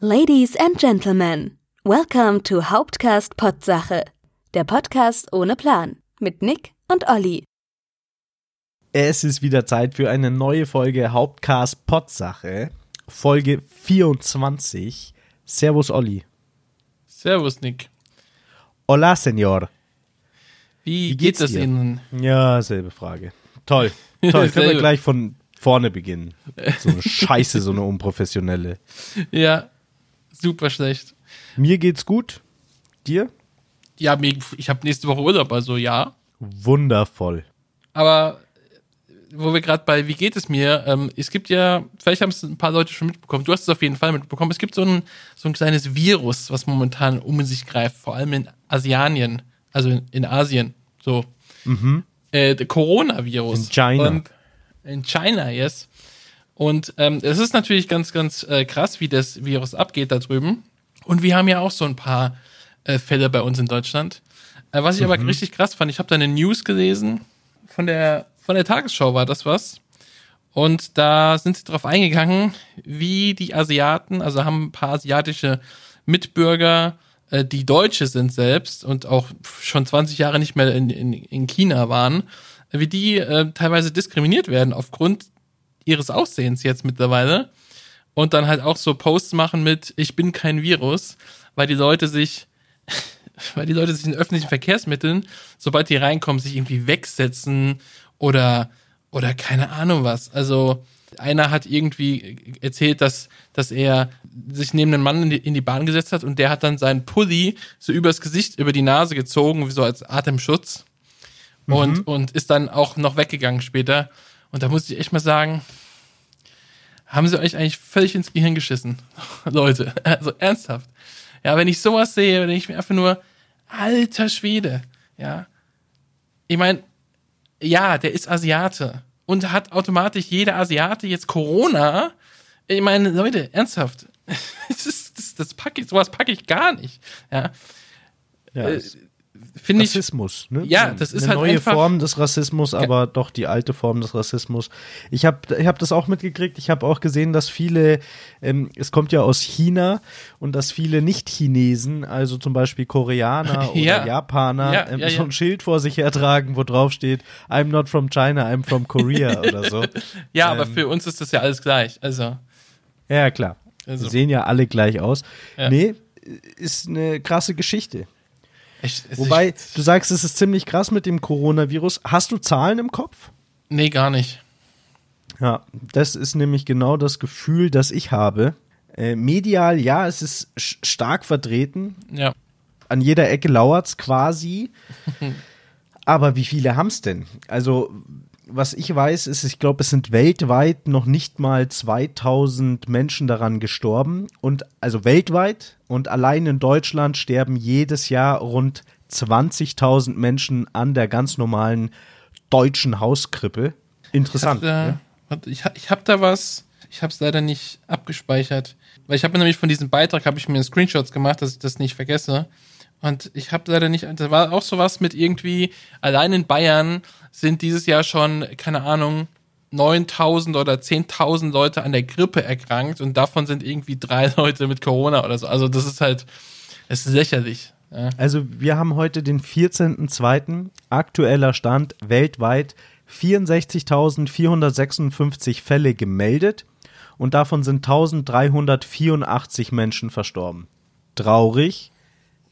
Ladies and Gentlemen, welcome to Hauptcast Potsache, der Podcast ohne Plan mit Nick und Olli. Es ist wieder Zeit für eine neue Folge Hauptcast Potsache, Folge 24. Servus Olli. Servus Nick. Hola Senor. Wie, Wie geht geht's es dir? Ihnen? Ja, selbe Frage. Toll. Toll. Können wir gleich von vorne beginnen. So eine Scheiße, so eine unprofessionelle. Ja, super schlecht. Mir geht's gut. Dir? Ja, ich habe nächste Woche Urlaub, also ja. Wundervoll. Aber äh, wo wir gerade bei Wie geht es mir? Ähm, es gibt ja, vielleicht haben es ein paar Leute schon mitbekommen. Du hast es auf jeden Fall mitbekommen. Es gibt so ein, so ein kleines Virus, was momentan um sich greift, vor allem in Asianien, also in, in Asien. So. Äh, der Coronavirus. In China. Und in China, yes. Und ähm, es ist natürlich ganz, ganz äh, krass, wie das Virus abgeht da drüben. Und wir haben ja auch so ein paar äh, Fälle bei uns in Deutschland. Äh, was ich aber richtig krass fand, ich habe da eine News gelesen von der von der Tagesschau war das was. Und da sind sie drauf eingegangen, wie die Asiaten, also haben ein paar asiatische Mitbürger, äh, die Deutsche sind selbst und auch schon 20 Jahre nicht mehr in, in, in China waren, wie die äh, teilweise diskriminiert werden aufgrund ihres Aussehens jetzt mittlerweile. Und dann halt auch so Posts machen mit, ich bin kein Virus, weil die Leute sich weil die Leute sich in öffentlichen Verkehrsmitteln, sobald die reinkommen, sich irgendwie wegsetzen oder, oder keine Ahnung was. Also einer hat irgendwie erzählt, dass, dass er sich neben einen Mann in die, in die Bahn gesetzt hat und der hat dann seinen Pulli so übers Gesicht, über die Nase gezogen, wie so als Atemschutz. Und, und ist dann auch noch weggegangen später. Und da muss ich echt mal sagen, haben sie euch eigentlich völlig ins Gehirn geschissen, Leute. Also ernsthaft. Ja, wenn ich sowas sehe, denke ich mir einfach nur, alter Schwede, ja. Ich meine, ja, der ist Asiate und hat automatisch jeder Asiate jetzt Corona. Ich meine, Leute, ernsthaft. Das, ist, das, das packe ich, sowas packe ich gar nicht. Ja, Ja, Äh, es- finde ich, Rassismus. Ne? Ja, das ist eine halt neue einfach- Form des Rassismus, aber doch die alte Form des Rassismus. Ich habe ich hab das auch mitgekriegt. Ich habe auch gesehen, dass viele, ähm, es kommt ja aus China und dass viele Nicht-Chinesen, also zum Beispiel Koreaner oder Ja. Japaner, Ja, ähm, ja, so ein Schild vor sich hertragen, wo drauf steht, I'm not from China, I'm from Korea oder so. ja, aber ähm, für uns ist das ja alles gleich. Also, Ja, klar. Also. Sehen ja alle gleich aus. Ja. Nee, ist eine krasse Geschichte. Ich, es- Wobei, ich, du sagst, es ist ziemlich krass mit dem Coronavirus. Hast du Zahlen im Kopf? nee, gar nicht. Ja, das ist nämlich genau das Gefühl, das ich habe. Äh, medial, ja, es ist stark vertreten. Ja. An jeder Ecke lauert's quasi. Aber wie viele haben's denn? Also, was ich weiß, ist, ich glaube, es sind weltweit noch nicht mal 2000 Menschen daran gestorben. Und also weltweit und allein in Deutschland sterben jedes Jahr rund 20.000 Menschen an der ganz normalen deutschen Hauskrippe. Interessant. Ich hab da, warte, ich, ha- ich habe da was, ich habe es leider nicht abgespeichert. Weil ich habe mir nämlich von diesem Beitrag, habe ich mir Screenshots gemacht, dass ich das nicht vergesse. Und ich habe leider nicht, da war auch sowas mit irgendwie, allein in Bayern sind dieses Jahr schon, keine Ahnung, 9000 oder 10.000 Leute an der Grippe erkrankt und davon sind irgendwie drei Leute mit Corona oder so. Also das ist halt, es ist lächerlich. Ja. Also wir haben heute den 14.02. Aktueller Stand weltweit 64.456 Fälle gemeldet und davon sind 1384 Menschen verstorben. Traurig,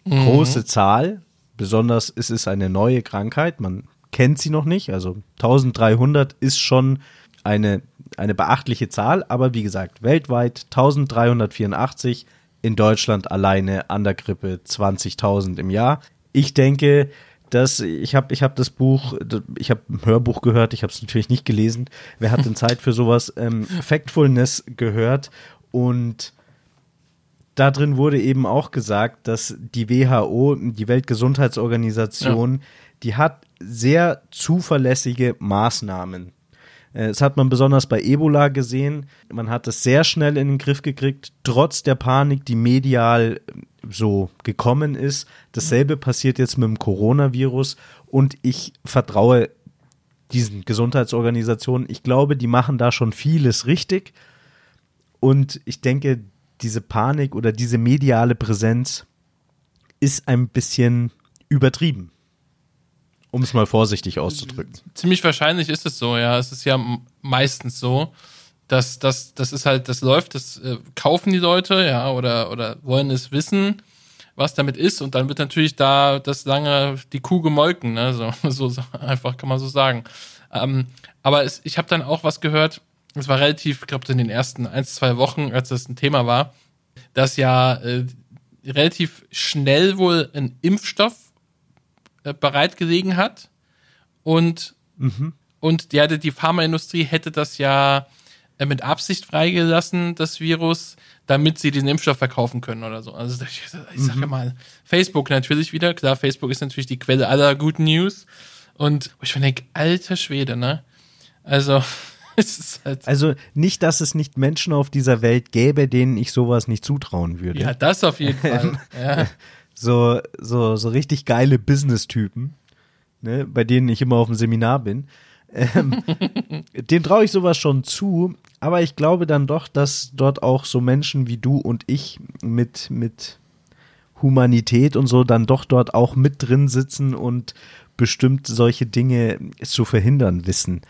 große Zahl, besonders es ist eine neue Krankheit, man kennt sie noch nicht, also 1300 ist schon eine, eine beachtliche Zahl, aber wie gesagt, weltweit 1384, in Deutschland alleine an der Grippe 20.000 im Jahr. Ich denke, dass ich habe ich hab das Buch, ich habe ein Hörbuch gehört, ich habe es natürlich nicht gelesen. Wer hat denn Zeit für sowas? Ähm, Factfulness gehört und da drin wurde eben auch gesagt, dass die WHO, die Weltgesundheitsorganisation, die hat sehr zuverlässige Maßnahmen. Äh, Das hat man besonders bei Ebola gesehen. Man hat es sehr schnell in den Griff gekriegt, trotz der Panik, die medial äh, so gekommen ist. Dasselbe passiert jetzt mit dem Coronavirus und ich vertraue diesen Gesundheitsorganisationen. Ich glaube, die machen da schon vieles richtig und ich denke, diese Panik oder diese mediale Präsenz ist ein bisschen übertrieben. Um es mal vorsichtig auszudrücken. Ziemlich wahrscheinlich ist es so, ja. Es ist ja meistens so, dass das, das ist halt, das läuft, das äh, kaufen die Leute, ja, oder, oder wollen es wissen, was damit ist, und dann wird natürlich da das lange die Kuh gemolken, ne? So, so, einfach kann man so sagen. Ähm, aber es, ich habe dann auch was gehört, es war relativ, ich glaube, in den ersten ein, zwei Wochen, als das ein Thema war, dass ja äh, relativ schnell wohl ein Impfstoff bereit gelegen hat und, mhm. und ja, die Pharmaindustrie hätte das ja äh, mit Absicht freigelassen, das Virus, damit sie diesen Impfstoff verkaufen können oder so. Also ich, ich sage mhm. mal, Facebook natürlich wieder, klar, Facebook ist natürlich die Quelle aller guten News und ich denke, alter Schwede, ne? Also Halt also nicht, dass es nicht Menschen auf dieser Welt gäbe, denen ich sowas nicht zutrauen würde. Ja, das auf jeden Fall. Ja. So, so, so richtig geile Business-Typen, ne, bei denen ich immer auf dem Seminar bin. Ähm, den traue ich sowas schon zu, aber ich glaube dann doch, dass dort auch so Menschen wie du und ich mit, mit Humanität und so dann doch dort auch mit drin sitzen und bestimmt solche Dinge zu verhindern wissen.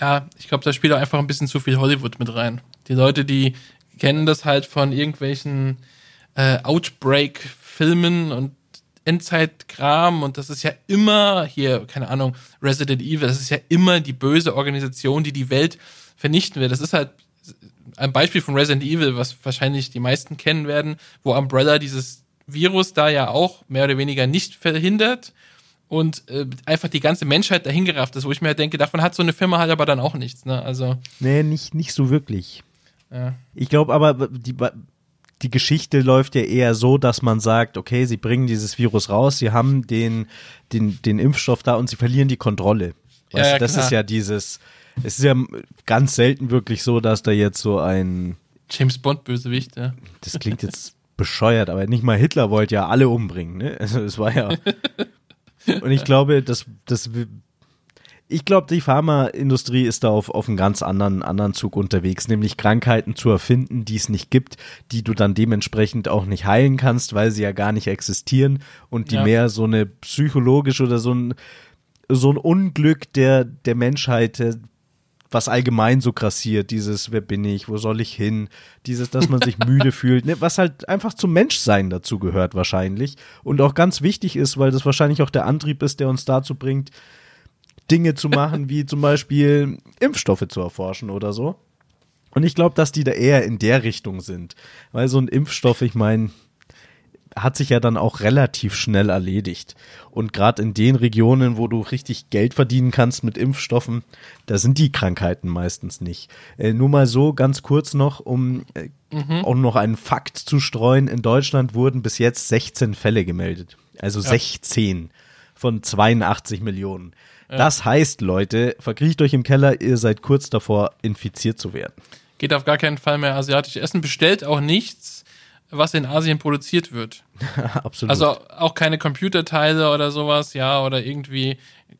Ja, ich glaube, da spielt auch einfach ein bisschen zu viel Hollywood mit rein. Die Leute, die kennen das halt von irgendwelchen äh, Outbreak-Filmen und Endzeitkram und das ist ja immer hier, keine Ahnung, Resident Evil, das ist ja immer die böse Organisation, die die Welt vernichten will. Das ist halt ein Beispiel von Resident Evil, was wahrscheinlich die meisten kennen werden, wo Umbrella dieses Virus da ja auch mehr oder weniger nicht verhindert und äh, einfach die ganze Menschheit dahingerafft ist, wo ich mir halt denke, davon hat so eine Firma halt aber dann auch nichts, ne? Also. Nee, nicht, nicht so wirklich. Ja. Ich glaube aber, die, die Geschichte läuft ja eher so, dass man sagt, okay, sie bringen dieses Virus raus, sie haben den, den, den Impfstoff da und sie verlieren die Kontrolle. Weißt, ja, ja, das klar. ist ja dieses, es ist ja ganz selten wirklich so, dass da jetzt so ein James Bond Bösewicht, ja. Das klingt jetzt bescheuert, aber nicht mal Hitler wollte ja alle umbringen, ne? Also es war ja Und ich glaube, dass das ich glaube, die Pharmaindustrie ist da auf, auf einem ganz anderen, anderen Zug unterwegs, nämlich Krankheiten zu erfinden, die es nicht gibt, die du dann dementsprechend auch nicht heilen kannst, weil sie ja gar nicht existieren und die ja. mehr so eine psychologische oder so ein, so ein Unglück der, der Menschheit, was allgemein so grassiert, dieses, wer bin ich, wo soll ich hin, dieses, dass man sich müde fühlt, ne, was halt einfach zum Menschsein dazu gehört wahrscheinlich und auch ganz wichtig ist, weil das wahrscheinlich auch der Antrieb ist, der uns dazu bringt, Dinge zu machen, wie zum Beispiel Impfstoffe zu erforschen oder so. Und ich glaube, dass die da eher in der Richtung sind, weil so ein Impfstoff, ich meine, hat sich ja dann auch relativ schnell erledigt. Und gerade in den Regionen, wo du richtig Geld verdienen kannst mit Impfstoffen, da sind die Krankheiten meistens nicht. Äh, nur mal so ganz kurz noch, um äh, mhm. auch noch einen Fakt zu streuen. In Deutschland wurden bis jetzt 16 Fälle gemeldet. Also ja. 16 von 82 Millionen. Ja. Das heißt, Leute, verkriecht euch im Keller, ihr seid kurz davor, infiziert zu werden. Geht auf gar keinen Fall mehr asiatisch essen, bestellt auch nichts was in Asien produziert wird. Absolut. Also auch keine Computerteile oder sowas, ja, oder irgendwie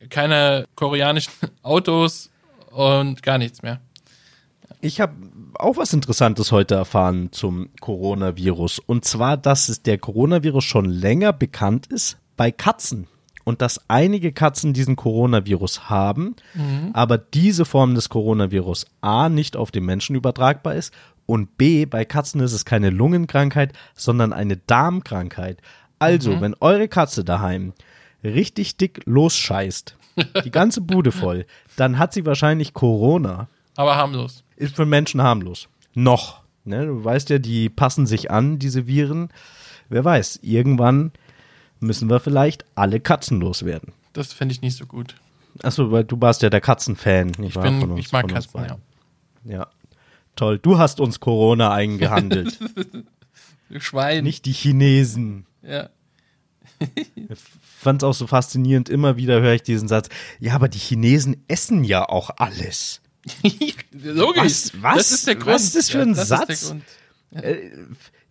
keine koreanischen Autos und gar nichts mehr. Ich habe auch was Interessantes heute erfahren zum Coronavirus. Und zwar, dass es der Coronavirus schon länger bekannt ist bei Katzen. Und dass einige Katzen diesen Coronavirus haben, mhm. aber diese Form des Coronavirus A nicht auf den Menschen übertragbar ist und B, bei Katzen ist es keine Lungenkrankheit, sondern eine Darmkrankheit. Also, mhm. wenn eure Katze daheim richtig dick losscheißt, die ganze Bude voll, dann hat sie wahrscheinlich Corona. Aber harmlos. Ist für Menschen harmlos. Noch. Ne? Du weißt ja, die passen sich an, diese Viren. Wer weiß, irgendwann müssen wir vielleicht alle Katzen loswerden. Das fände ich nicht so gut. Achso, weil du warst ja der Katzenfan, ich wahr? Bin, uns, ich mag Katzen, ja. Ja. Toll, du hast uns Corona eingehandelt. Schwein. Nicht die Chinesen. Ja. ich fand es auch so faszinierend, immer wieder höre ich diesen Satz, ja, aber die Chinesen essen ja auch alles. Logisch. Was, was, das ist der Grund. Was ist das für ein ja, Satz? Ja.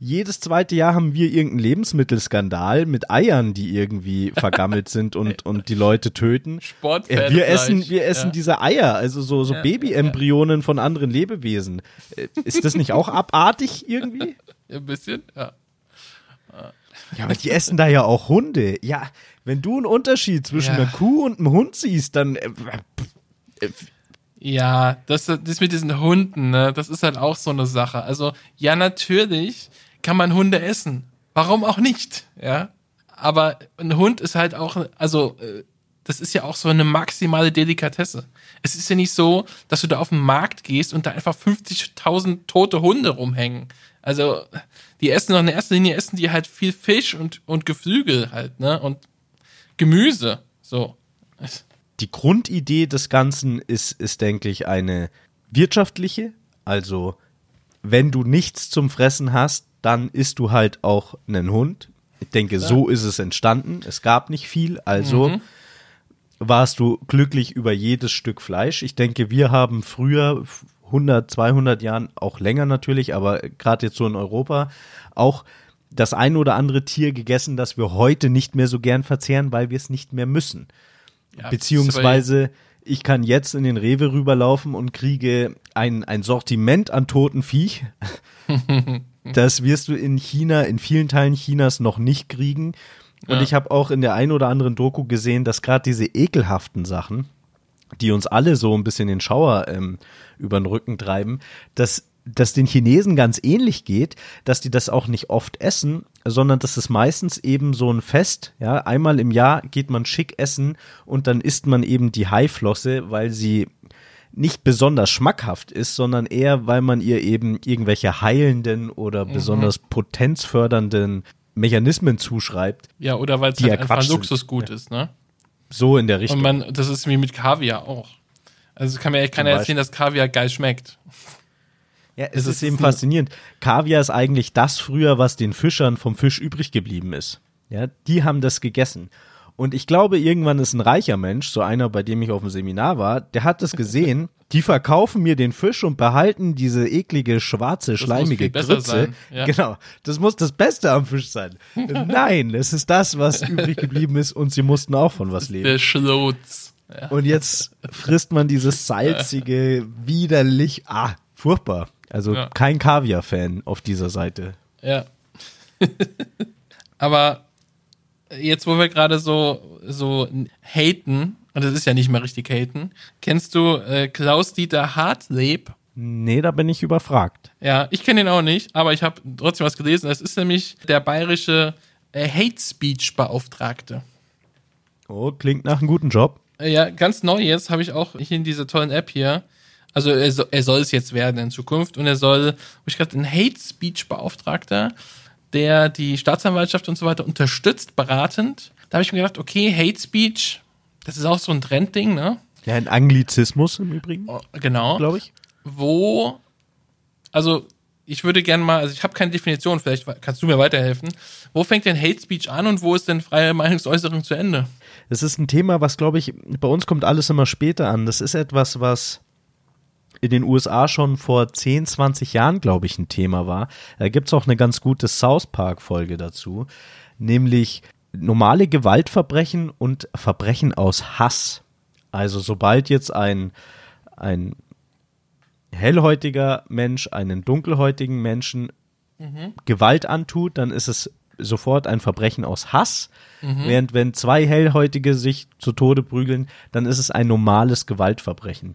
Äh, jedes zweite Jahr haben wir irgendeinen Lebensmittelskandal mit Eiern, die irgendwie vergammelt sind und, und die Leute töten. Sportfan wir essen, wir essen ja. diese Eier, also so, so ja, Babyembryonen ja. von anderen Lebewesen. Äh, ist das nicht auch abartig irgendwie? Ein bisschen, ja. Ja, aber die essen da ja auch Hunde. Ja, wenn du einen Unterschied zwischen einer Kuh und einem Hund siehst, dann äh, Ja, das, das mit diesen Hunden, ne, das ist halt auch so eine Sache. Also, ja, natürlich kann man Hunde essen. Warum auch nicht? Ja. Aber ein Hund ist halt auch, also, äh, das ist ja auch so eine maximale Delikatesse. Es ist ja nicht so, dass du da auf den Markt gehst und da einfach 50.000 tote Hunde rumhängen. Also, die essen doch in erster Linie essen die halt viel Fisch und, und Geflügel halt, ne, und Gemüse. So. die Grundidee des Ganzen ist, ist, denke ich, eine wirtschaftliche. Also, wenn du nichts zum Fressen hast, dann isst du halt auch einen Hund. Ich denke, so ist es entstanden. Es gab nicht viel, also warst du glücklich über jedes Stück Fleisch. Ich denke, wir haben früher 100, 200 Jahren, auch länger natürlich, aber gerade jetzt so in Europa, auch das ein oder andere Tier gegessen, das wir heute nicht mehr so gern verzehren, weil wir es nicht mehr müssen. Ja, Beziehungsweise ich kann jetzt in den Rewe rüberlaufen und kriege ein, ein Sortiment an toten Viech. das wirst du in China, in vielen Teilen Chinas noch nicht kriegen. Und Ja. ich habe auch in der ein oder anderen Doku gesehen, dass gerade diese ekelhaften Sachen, die uns alle so ein bisschen den Schauer ähm, über den Rücken treiben, dass dass den Chinesen ganz ähnlich geht, dass die das auch nicht oft essen, sondern dass es meistens eben so ein Fest, ja, einmal im Jahr geht man schick essen und dann isst man eben die Haiflosse, weil sie nicht besonders schmackhaft ist, sondern eher, weil man ihr eben irgendwelche heilenden oder besonders potenzfördernden Mechanismen zuschreibt, Ja, oder weil es halt ja einfach sind. Luxusgut ist, ne? so in der Richtung. Und man, das ist wie mit Kaviar auch. Also kann mir echt keiner erzählen, dass Kaviar geil schmeckt. Ja, es Es ist ist eben faszinierend. Kaviar ist eigentlich das früher, was den Fischern vom Fisch übrig geblieben ist. Ja, die haben das gegessen. Und ich glaube, irgendwann ist ein reicher Mensch, so einer, bei dem ich auf dem Seminar war, der hat das gesehen. Die verkaufen mir den Fisch und behalten diese eklige, schwarze, muss schleimige Grütze. ja. Genau. Das muss das Beste am Fisch sein. Nein, es ist das, was übrig geblieben ist und sie mussten auch von was leben. Der Schlotz. Ja. Und jetzt frisst man dieses salzige, widerlich, ah, furchtbar. Also Ja. kein Kaviar-Fan auf dieser Seite. ja. Aber jetzt, wo wir gerade so, so haten, und das ist ja nicht mehr richtig haten, kennst du äh, Klaus-Dieter Hartleb? Nee, da bin ich überfragt. Ja, ich kenne ihn auch nicht, aber ich habe trotzdem was gelesen. Das ist nämlich der bayerische äh, Hate Speech Beauftragte. Oh, klingt nach einem guten Job. Äh, Ja, ganz neu jetzt habe ich auch hier in dieser tollen App hier. Also er, so, er soll es jetzt werden in Zukunft und er soll, wo ich gerade ein Hate Speech Beauftragter, der die Staatsanwaltschaft und so weiter unterstützt, beratend. Da habe ich mir gedacht, okay, Hate Speech, das ist auch so ein Trendding, ne? Ja, ein Anglizismus im Übrigen, Oh, Genau. glaube ich. wo, also ich würde gerne mal, also ich habe keine Definition, vielleicht kannst du mir weiterhelfen. Wo fängt denn Hate Speech an und wo ist denn freie Meinungsäußerung zu Ende? Das ist ein Thema, was, glaube ich, bei uns kommt alles immer später an. Das ist etwas, was in den USA schon vor 10, 20 Jahren, glaube ich, ein Thema war. Da gibt's auch eine ganz gute South Park-Folge dazu, nämlich normale Gewaltverbrechen und Verbrechen aus Hass. Also sobald jetzt ein, ein hellhäutiger Mensch einen dunkelhäutigen Menschen Gewalt antut, dann ist es sofort ein Verbrechen aus Hass. Während wenn zwei Hellhäutige sich zu Tode prügeln, dann ist es ein normales Gewaltverbrechen.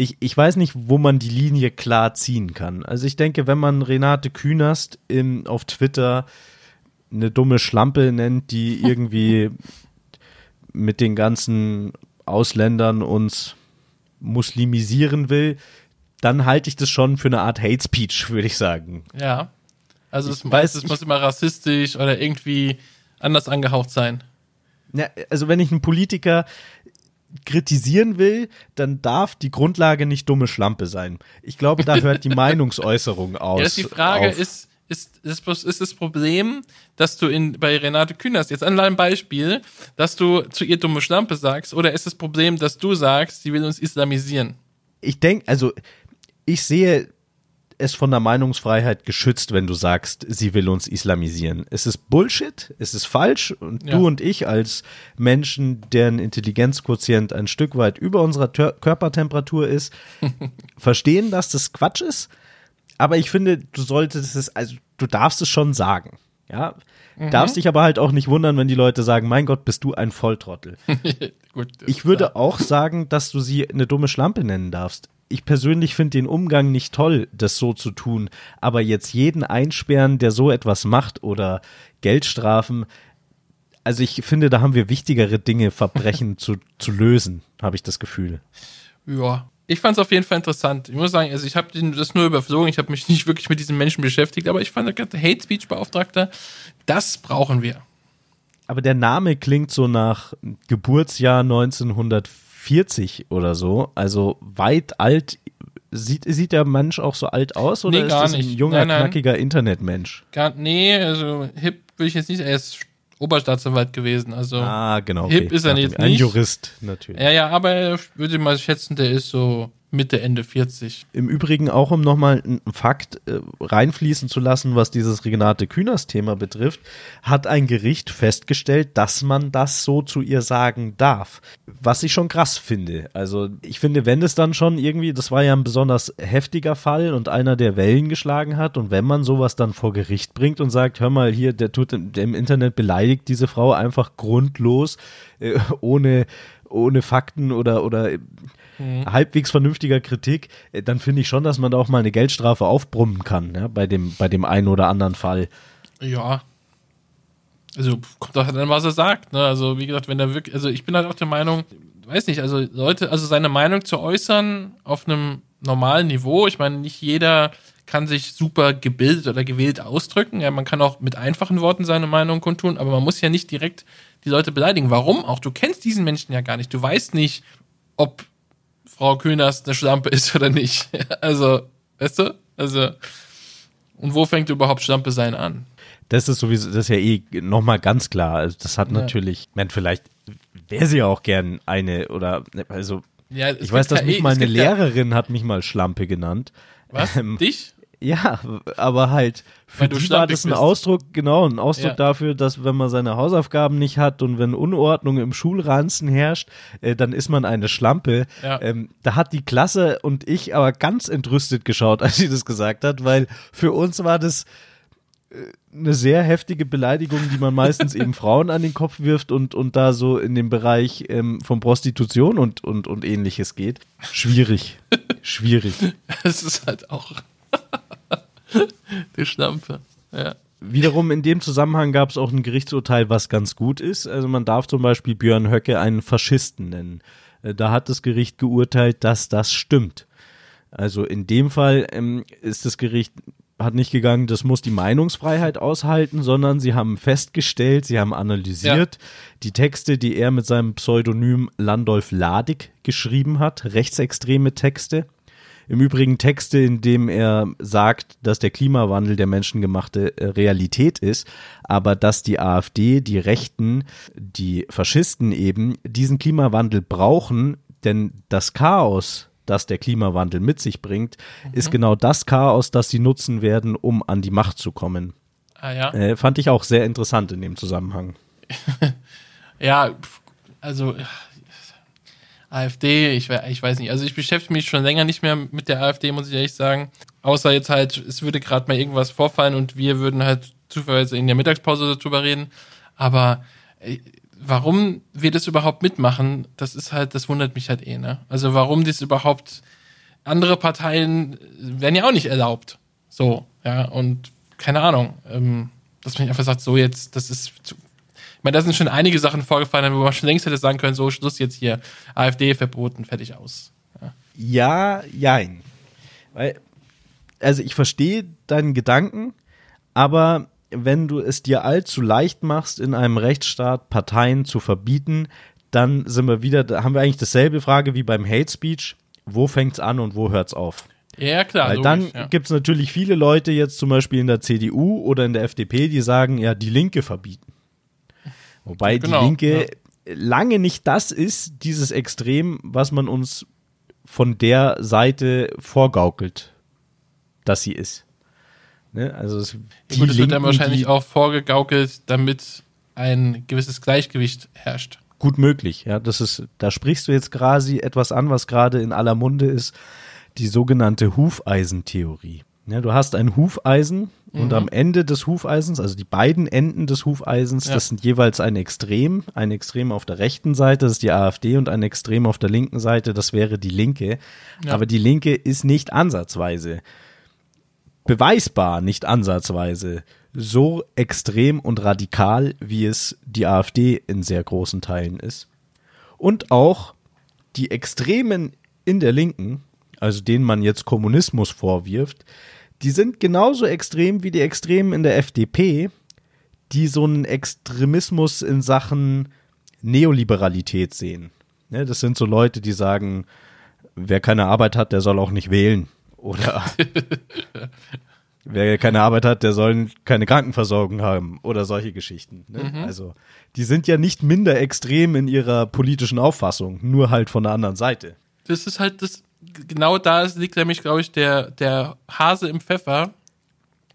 Ich, ich weiß nicht, wo man die Linie klar ziehen kann. Also ich denke, wenn man Renate Künast im, auf Twitter eine dumme Schlampe nennt, die irgendwie mit den ganzen Ausländern uns muslimisieren will, dann halte ich das schon für eine Art Hate Speech, würde ich sagen. Ja. Also es, Ich weiß, weiß, es muss immer rassistisch oder irgendwie anders angehaucht sein. Ja, also wenn ich einen Politiker kritisieren will, dann darf die Grundlage nicht dumme Schlampe sein. Ich glaube, da hört die Meinungsäußerung aus. Ja, das ist die Frage, auf. ist, ist, ist, das- ist das Problem, dass du in, bei Renate Künast, jetzt an deinem Beispiel, dass du zu ihr dumme Schlampe sagst, oder ist das Problem, dass du sagst, sie will uns islamisieren? ich denke, also ich sehe es von der Meinungsfreiheit geschützt, wenn du sagst, sie will uns islamisieren. Es ist Bullshit, es ist falsch und Ja. du und ich als Menschen, deren Intelligenzquotient ein Stück weit über unserer Tör Körpertemperatur ist, verstehen, dass das Quatsch ist. aber ich finde, du solltest es, also du darfst es schon sagen. Ja, darfst dich aber halt auch nicht wundern, wenn die Leute sagen, mein Gott, bist du ein Volltrottel. Gut. Ich würde auch sagen, dass du sie eine dumme Schlampe nennen darfst. Ich persönlich finde den Umgang nicht toll, das so zu tun, aber jetzt jeden einsperren, der so etwas macht oder Geldstrafen, also ich finde, da haben wir wichtigere Dinge, Verbrechen zu, zu lösen, habe ich das Gefühl. Ja. Ich fand es auf jeden Fall interessant. Ich muss sagen, also ich habe das nur überflogen, ich habe mich nicht wirklich mit diesen Menschen beschäftigt, aber ich fand, der Hate Speech Beauftragter, das brauchen wir. Aber der Name klingt so nach Geburtsjahr 1940 oder so, also weit alt. Sieht, sieht der Mensch auch so alt aus oder Nee, ist das ein nicht. junger, Nein, nein. knackiger Internetmensch? Gar, nee, also hip will ich jetzt nicht, er ist Oberstaatsanwalt gewesen, also Ah, genau. Hip ist er jetzt Ein nicht. Jurist, natürlich. ja, ja, aber ich würde mal schätzen, der ist so Mitte, Ende 40. Im Übrigen auch, um nochmal einen Fakt äh, reinfließen zu lassen, was dieses Renate Künast-Thema betrifft, hat ein Gericht festgestellt, dass man das so zu ihr sagen darf. Was ich schon krass finde. Also ich finde, wenn es dann schon irgendwie, das war ja ein besonders heftiger Fall und einer, der Wellen geschlagen hat, und wenn man sowas dann vor Gericht bringt und sagt, hör mal hier, der tut im Internet beleidigt diese Frau einfach grundlos, äh, ohne ohne Fakten oder oder halbwegs vernünftiger Kritik, äh, dann finde ich schon, dass man da auch mal eine Geldstrafe aufbrummen kann, ja, bei dem, bei dem einen oder anderen Fall. Ja. Also kommt doch dann, was er sagt. Ne? Also wie gesagt, wenn er wirklich, also ich bin halt auch der Meinung, weiß nicht, also Leute, also seine Meinung zu äußern auf einem normalen Niveau. Ich meine, nicht jeder kann sich super gebildet oder gewählt ausdrücken. Ja, man kann auch mit einfachen Worten seine Meinung kundtun, aber man muss ja nicht direkt die Leute beleidigen. Warum auch? Du kennst diesen Menschen ja gar nicht. Du weißt nicht, ob Frau Künast eine Schlampe ist oder nicht. Also, weißt du? Also, und wo fängt überhaupt Schlampe sein an? Das ist sowieso, das ist ja eh nochmal ganz klar. Also das hat Ja. natürlich, man, vielleicht wäre sie ja auch gern eine oder, also, Ja, ich weiß, dass mich eh- mal eine Lehrerin hat mich mal Schlampe genannt. Was? Ähm, Dich? Ja, aber halt, für die war das ein bist. Ausdruck, genau, ein Ausdruck Ja. dafür, dass wenn man seine Hausaufgaben nicht hat und wenn Unordnung im Schulranzen herrscht, äh, dann ist man eine Schlampe. Ja. Ähm, da hat die Klasse und ich aber ganz entrüstet geschaut, als sie das gesagt hat, weil für uns war das äh, eine sehr heftige Beleidigung, die man meistens eben Frauen an den Kopf wirft und, und da so in dem Bereich ähm, von Prostitution und, und, und ähnliches geht. Schwierig. Schwierig. Das ist halt auch. Die Schlampe. Ja. Wiederum in dem Zusammenhang gab es auch ein Gerichtsurteil, was ganz gut ist. Also man darf zum Beispiel Björn Höcke einen Faschisten nennen. Äh, Da hat das Gericht geurteilt, dass das stimmt. Also in dem Fall ähm, ist das Gericht hat nicht gegangen, das muss die Meinungsfreiheit aushalten, sondern sie haben festgestellt, sie haben analysiert die Texte, die er mit seinem Pseudonym Landolf Ladig geschrieben hat, rechtsextreme Texte. Im Übrigen Texte, in dem er sagt, dass der Klimawandel der menschengemachte äh, Realität ist, aber dass die AfD, die Rechten, die Faschisten eben diesen Klimawandel brauchen, denn das Chaos, das der Klimawandel mit sich bringt, ist genau das Chaos, das sie nutzen werden, um an die Macht zu kommen. Ah ja. Äh, fand ich auch sehr interessant in dem Zusammenhang. Ja, also AfD, ich, ich weiß nicht. Also ich beschäftige mich schon länger nicht mehr mit der AfD, muss ich ehrlich sagen. Außer jetzt halt, es würde gerade mal irgendwas vorfallen und wir würden halt zufällig in der Mittagspause darüber reden. Aber äh, warum wir das überhaupt mitmachen, das ist halt, das wundert mich halt eh, ne? Also warum das überhaupt, andere Parteien werden ja auch nicht erlaubt. So, ja, und keine Ahnung, ähm, dass man einfach sagt, so jetzt, das ist zu, meine, da sind schon einige Sachen vorgefallen, wo man schon längst hätte sagen können, so Schluss jetzt hier, AfD verboten, fertig aus. Ja, jein. Weil, also ich verstehe deinen Gedanken, aber wenn du es dir allzu leicht machst, in einem Rechtsstaat Parteien zu verbieten, dann sind wir wieder, da haben wir eigentlich dasselbe Frage wie beim Hate Speech. Wo fängt's an und wo hört's auf? Ja, klar. Weil logisch, dann ja. gibt's natürlich viele Leute jetzt zum Beispiel in der CDU oder in der FDP, die sagen, ja, die Linke verbieten. Wobei Genau, die Linke lange nicht das ist, dieses Extrem, was man uns von der Seite vorgaukelt, dass sie ist. Ne? Also es, die Gut, es wird dann wahrscheinlich auch vorgegaukelt, damit ein gewisses Gleichgewicht herrscht. gut möglich. Ja, das ist, da sprichst du jetzt quasi etwas an, was gerade in aller Munde ist, die sogenannte Hufeisentheorie. Ja, du hast ein Hufeisen und am Ende des Hufeisens, also die beiden Enden des Hufeisens, Ja. das sind jeweils ein Extrem. Ein Extrem auf der rechten Seite, das ist die AfD, und ein Extrem auf der linken Seite, das wäre die Linke. Ja. Aber die Linke ist nicht ansatzweise beweisbar, nicht ansatzweise so extrem und radikal, wie es die AfD in sehr großen Teilen ist. Und auch die Extremen in der Linken, also denen man jetzt Kommunismus vorwirft, die sind genauso extrem wie die Extremen in der FDP, die so einen Extremismus in Sachen Neoliberalität sehen. Ne, das sind so Leute, die sagen, wer keine Arbeit hat, der soll auch nicht wählen. Oder wer keine Arbeit hat, der soll keine Krankenversorgung haben. Oder solche Geschichten. Ne? Also die sind ja nicht minder extrem in ihrer politischen Auffassung, nur halt von der anderen Seite. Das ist halt das, genau da liegt nämlich, glaube ich, der, der Hase im Pfeffer,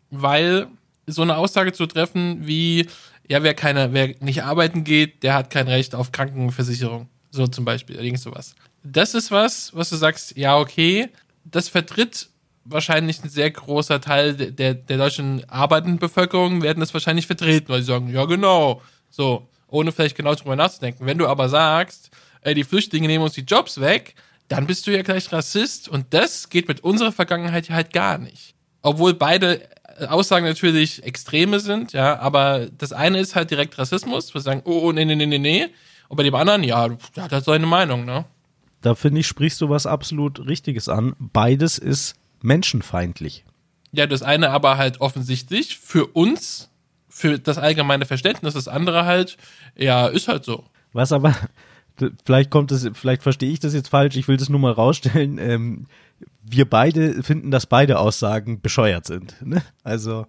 weil so eine Aussage zu treffen wie, ja, wer keine, wer nicht arbeiten geht, der hat kein Recht auf Krankenversicherung. So zum Beispiel, irgend sowas. Das ist was, was du sagst, ja, okay, das vertritt wahrscheinlich ein sehr großer Teil der, der, deutschen arbeitenden Bevölkerung werden das wahrscheinlich vertreten, weil sie sagen, ja, genau, so, ohne vielleicht genau drüber nachzudenken. Wenn du aber sagst, ey, die Flüchtlinge nehmen uns die Jobs weg, dann bist du ja gleich Rassist und das geht mit unserer Vergangenheit ja halt gar nicht. Obwohl beide äh, Aussagen natürlich Extreme sind, ja, aber das eine ist halt direkt Rassismus, wir sagen, oh, oh, nee, nee, nee, nee, nee. Und bei dem anderen, ja, der hat halt seine Meinung, ne? Da finde ich, sprichst du was absolut Richtiges an. Beides ist menschenfeindlich. Ja, das eine aber halt offensichtlich für uns, für das allgemeine Verständnis, das andere halt, ja, ist halt so. Was aber, vielleicht kommt es, vielleicht verstehe ich das jetzt falsch, ich will das nur mal rausstellen. Ähm, wir beide finden, dass beide Aussagen bescheuert sind. Ne? Also,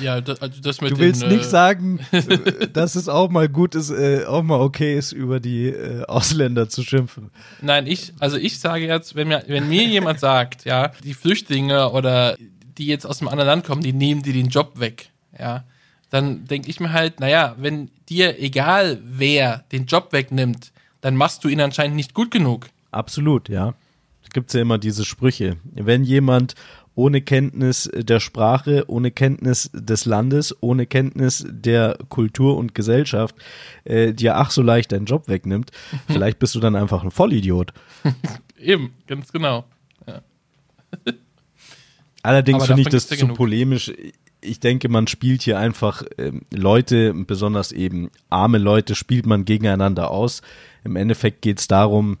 Ja, das, also das mit du willst den, nicht äh, sagen, dass es auch mal gut ist, äh, auch mal okay ist, über die äh, Ausländer zu schimpfen. Nein, ich, also ich sage jetzt, wenn mir, wenn mir jemand sagt, ja, die Flüchtlinge oder die jetzt aus einem anderen Land kommen, die nehmen dir den Job weg, ja, dann denke ich mir halt, naja, wenn dir egal wer den Job wegnimmt, dann machst du ihn anscheinend nicht gut genug. Absolut, ja. Gibt es ja immer diese Sprüche. Wenn jemand ohne Kenntnis der Sprache, ohne Kenntnis des Landes, ohne Kenntnis der Kultur und Gesellschaft äh, dir ach so leicht deinen Job wegnimmt, vielleicht bist du dann einfach ein Vollidiot. Eben, ganz genau. Allerdings Aber finde ich das ja zu genug. polemisch. Ich denke, man spielt hier einfach ähm, Leute, besonders eben arme Leute, spielt man gegeneinander aus. Im Endeffekt geht es darum,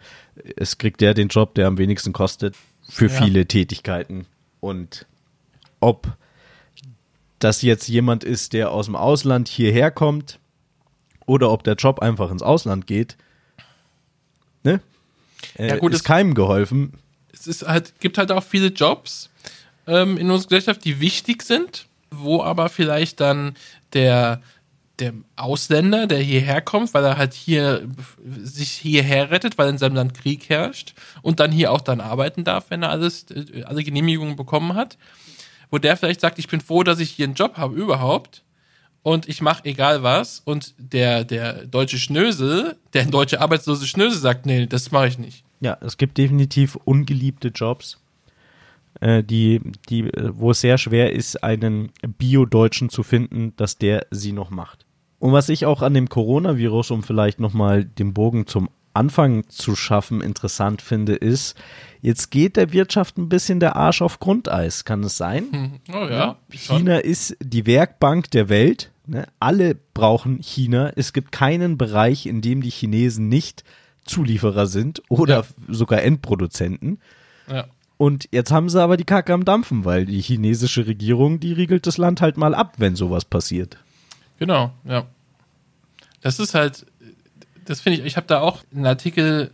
es kriegt der den Job, der am wenigsten kostet, für Ja. viele Tätigkeiten. Und ob das jetzt jemand ist, der aus dem Ausland hierher kommt, oder ob der Job einfach ins Ausland geht, ne? Äh, Ja, gut, ist keinem geholfen. es ist halt, gibt halt auch viele Jobs ähm, in unserer Gesellschaft, die wichtig sind, wo aber vielleicht dann der, der Ausländer, der hierher kommt, weil er halt hier sich hierher rettet, weil in seinem Land Krieg herrscht und dann hier auch dann arbeiten darf, wenn er alles, äh, alle Genehmigungen bekommen hat, wo der vielleicht sagt, ich bin froh, dass ich hier einen Job habe überhaupt und ich mache egal was und der, der deutsche Schnösel, der deutsche arbeitslose Schnösel sagt, nee, das mache ich nicht. Ja, es gibt definitiv ungeliebte Jobs, die, die, äh, wo es sehr schwer ist, einen Bio-Deutschen zu finden, dass der sie noch macht. Und was ich auch an dem Coronavirus, um vielleicht nochmal den Bogen zum Anfang zu schaffen, interessant finde, ist, jetzt geht der Wirtschaft ein bisschen der Arsch auf Grundeis. Kann es sein? Hm. Oh ja. China ist die Werkbank der Welt. Ne? Alle brauchen China. Es gibt keinen Bereich, in dem die Chinesen nicht Zulieferer sind oder Ja. sogar Endproduzenten. Ja. Und jetzt haben sie aber die Kacke am Dampfen, weil die chinesische Regierung, die riegelt das Land halt mal ab, wenn sowas passiert. Genau, ja. Das ist halt, das finde ich, ich habe da auch einen Artikel,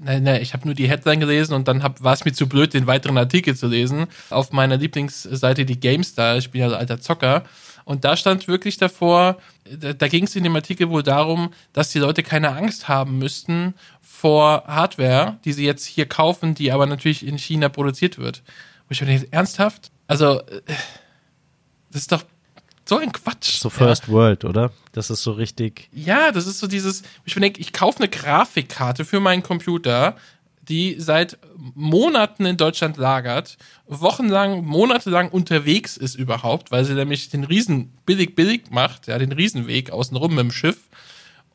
nein, nein, ich habe nur die Headline gelesen und dann war es mir zu blöd, den weiteren Artikel zu lesen. Auf meiner Lieblingsseite, die GameStar, ich bin ja so alter Zocker. Und da stand wirklich davor, da, da ging es in dem Artikel wohl darum, dass die Leute keine Angst haben müssten vor Hardware, die sie jetzt hier kaufen, die aber natürlich in China produziert wird. Wo ich mir denke, ernsthaft? Also, äh, das ist doch so ein Quatsch. So Ja. First World, oder? Das ist so richtig. Ja, das ist so dieses, ich denke, ich kaufe eine Grafikkarte für meinen Computer, die seit Monaten in Deutschland lagert, wochenlang, monatelang unterwegs ist überhaupt, weil sie nämlich den Riesen billig billig macht, ja, den Riesenweg außenrum mit dem Schiff.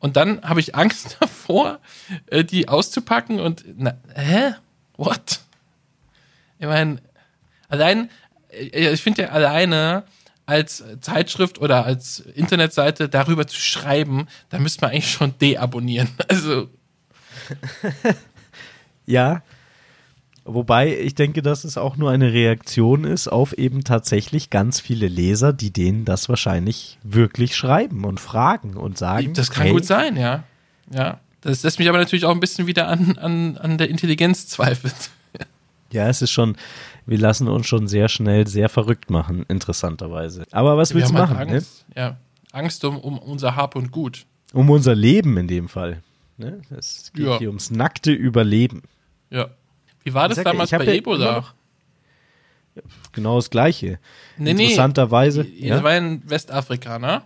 Und dann habe ich Angst davor, äh, die auszupacken und na, hä? What? Ich meine, allein, äh, ich finde ja alleine als Zeitschrift oder als Internetseite darüber zu schreiben, da müsste man eigentlich schon deabonnieren. Also. ja. Wobei ich denke, dass es auch nur eine Reaktion ist auf eben tatsächlich ganz viele Leser, die denen das wahrscheinlich wirklich schreiben und fragen und sagen. Das kann hey, gut sein, ja. Ja. Das lässt mich aber natürlich auch ein bisschen wieder an, an, an der Intelligenz zweifeln. Ja, es ist schon, wir lassen uns schon sehr schnell sehr verrückt machen, interessanterweise. Aber was willst du haben machen? Halt Angst, ne? Ja, Angst um, um unser Hab und Gut. Um unser Leben in dem Fall. Ne? Es geht Ja. hier ums nackte Überleben. Ja. Wie war das sag ja, damals bei ja Ebola? noch- Genau das Gleiche. Nee, nee. Interessanterweise. Das ja? war in Westafrika, ne?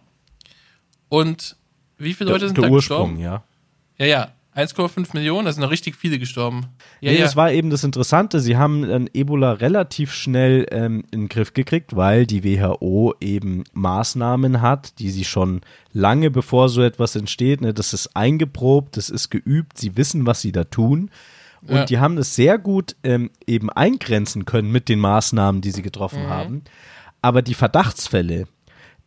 Und wie viele Leute der, sind der da Ursprung, gestorben? ja. Ja, ja. 1,5 Millionen, da sind noch richtig viele gestorben. Ja, nee, ja. das war eben das Interessante. Sie haben dann Ebola relativ schnell ähm, in den Griff gekriegt, weil die WHO eben Maßnahmen hat, die sie schon lange bevor so etwas entsteht, ne, das ist eingeprobt, das ist geübt, sie wissen, was sie da tun. Und Ja. die haben es sehr gut ähm, eben eingrenzen können mit den Maßnahmen, die sie getroffen Mhm. haben. Aber die Verdachtsfälle,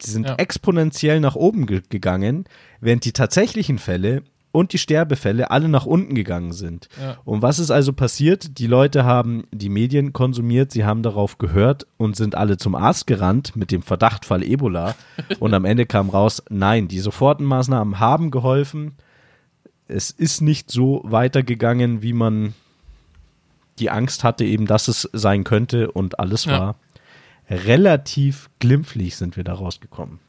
die sind Ja. exponentiell nach oben ge gegangen, während die tatsächlichen Fälle und die Sterbefälle alle nach unten gegangen sind. Ja. Und was ist also passiert? Die Leute haben die Medien konsumiert, sie haben darauf gehört und sind alle zum Arzt gerannt mit dem Verdachtfall Ebola. und am Ende kam raus, nein, die Sofortenmaßnahmen haben geholfen. Es ist nicht so weitergegangen, wie man die Angst hatte, eben, dass es sein könnte und alles Ja. war. Relativ glimpflich sind wir da rausgekommen.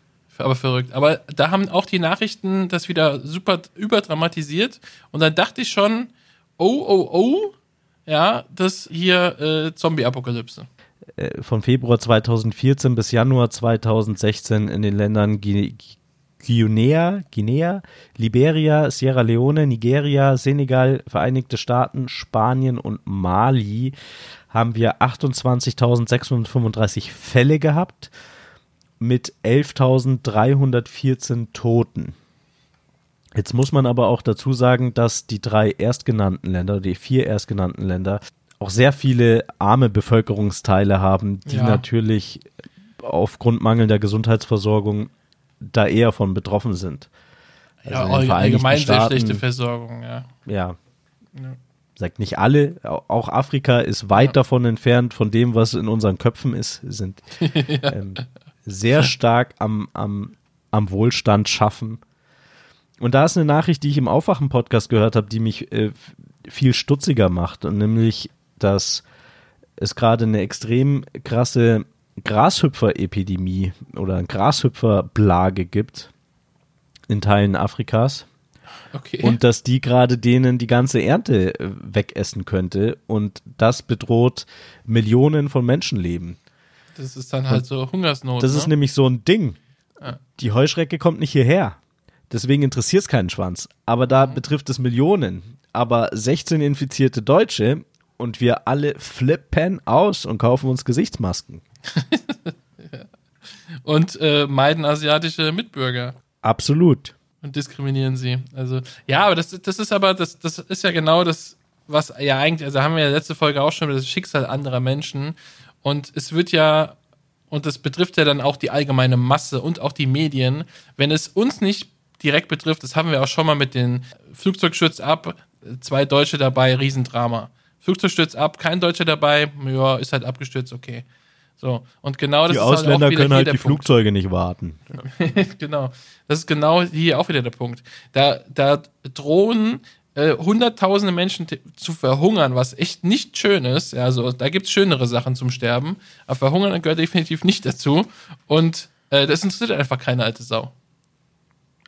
Aber verrückt. Aber da haben auch die Nachrichten das wieder super überdramatisiert. Und dann dachte ich schon, oh, oh, oh, ja, das hier äh, Zombie-Apokalypse. Äh, Von Februar 2014 bis Januar 2016 in den Ländern Gui- Guinea, Guinea, Liberia, Sierra Leone, Nigeria, Senegal, Vereinigte Staaten, Spanien und Mali haben wir 28.635 Fälle gehabt mit 11.314 Toten. Jetzt muss man aber auch dazu sagen, dass die drei erstgenannten Länder, die vier erstgenannten Länder, auch sehr viele arme Bevölkerungsteile haben, die Ja. natürlich aufgrund mangelnder Gesundheitsversorgung da eher von betroffen sind. Also ja, allgemein sehr schlechte Versorgung, ja. Ja. Ja. Sagt nicht alle, au- auch Afrika ist weit Ja. davon entfernt von dem, was in unseren Köpfen ist, sind ähm, sehr stark am, am, am Wohlstand schaffen. Und da ist eine Nachricht, die ich im Aufwachen-Podcast gehört habe, die mich äh, viel stutziger macht, und nämlich, dass es gerade eine extrem krasse Grashüpfer-Epidemie oder Grashüpfer-Plage gibt in Teilen Afrikas Okay. und dass die gerade denen die ganze Ernte äh, wegessen könnte und das bedroht Millionen von Menschenleben. Das ist dann halt so Hungersnot. Das ne? ist nämlich so ein Ding. Die Heuschrecke kommt nicht hierher. Deswegen interessiert es keinen Schwanz. Aber da Mhm. betrifft es Millionen. Aber 16 infizierte Deutsche und wir alle flippen aus und kaufen uns Gesichtsmasken. Und äh, meiden asiatische Mitbürger. Absolut. und diskriminieren sie. Also, ja, aber das, das ist aber, das, das ist ja genau das, was ja eigentlich, also haben wir ja letzte Folge auch schon über das Schicksal anderer Menschen. Und es wird ja, und das betrifft ja dann auch die allgemeine Masse und auch die Medien, wenn es uns nicht direkt betrifft, das haben wir auch schon mal mit den Flugzeug stürzt ab, zwei Deutsche dabei, Riesendrama. Flugzeug stürzt ab, kein Deutscher dabei, ja, ist halt abgestürzt, okay. So, und genau das die ist halt Ausländer auch wieder können halt die Punkt. Flugzeuge nicht warten. genau. Das ist genau hier auch wieder der Punkt. Da, da drohen äh, hunderttausende Menschen zu verhungern, was echt nicht schön ist. Ja, also da gibt es schönere Sachen zum Sterben, aber verhungern gehört definitiv nicht dazu. Und äh, das interessiert einfach keine alte Sau.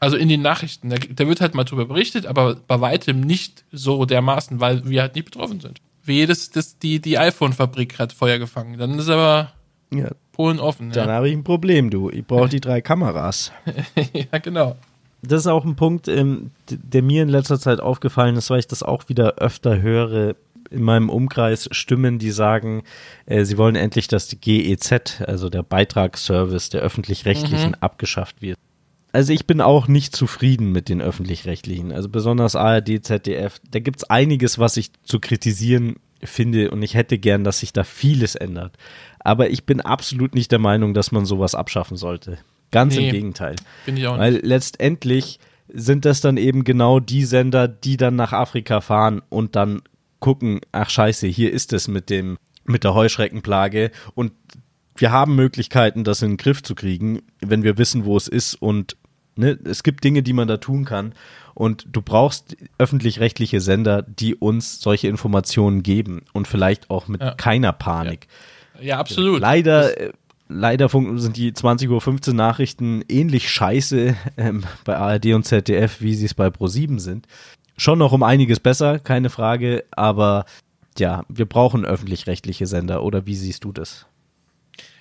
Also in den Nachrichten, da, da wird halt mal drüber berichtet, aber bei weitem nicht so dermaßen, weil wir halt nicht betroffen sind. Wie jedes, das, die, die iPhone-Fabrik hat Feuer gefangen. Dann ist aber Ja, Polen offen. dann Ja, habe ich ein Problem, du. Ich brauche die drei Kameras. ja genau. Das ist auch ein Punkt, ähm, der mir in letzter Zeit aufgefallen ist, weil ich das auch wieder öfter höre. in meinem Umkreis Stimmen, die sagen, äh, sie wollen endlich, dass die GEZ, also der Beitragsservice der öffentlich-rechtlichen, mhm. abgeschafft wird. Also ich bin auch nicht zufrieden mit den öffentlich-rechtlichen. Also besonders ARD, ZDF. Da gibt's einiges, was ich zu kritisieren finde und ich hätte gern, dass sich da vieles ändert. Aber ich bin absolut nicht der Meinung, dass man sowas abschaffen sollte. Ganz nee, im Gegenteil. Bin ich auch nicht. Weil letztendlich sind das dann eben genau die Sender, die dann nach Afrika fahren und dann gucken, ach scheiße, hier ist es mit dem, mit der Heuschreckenplage und wir haben Möglichkeiten, das in den Griff zu kriegen, wenn wir wissen, wo es ist und ne, es gibt Dinge, die man da tun kann und du brauchst öffentlich-rechtliche Sender, die uns solche Informationen geben und vielleicht auch mit ja. keiner Panik. Ja, ja absolut. Leider das leider sind die 20.15 Uhr Nachrichten ähnlich scheiße ähm, bei ARD und ZDF, wie sie es bei Pro7 sind. Schon noch um einiges besser, keine Frage, aber ja, wir brauchen öffentlich-rechtliche Sender, oder wie siehst du das?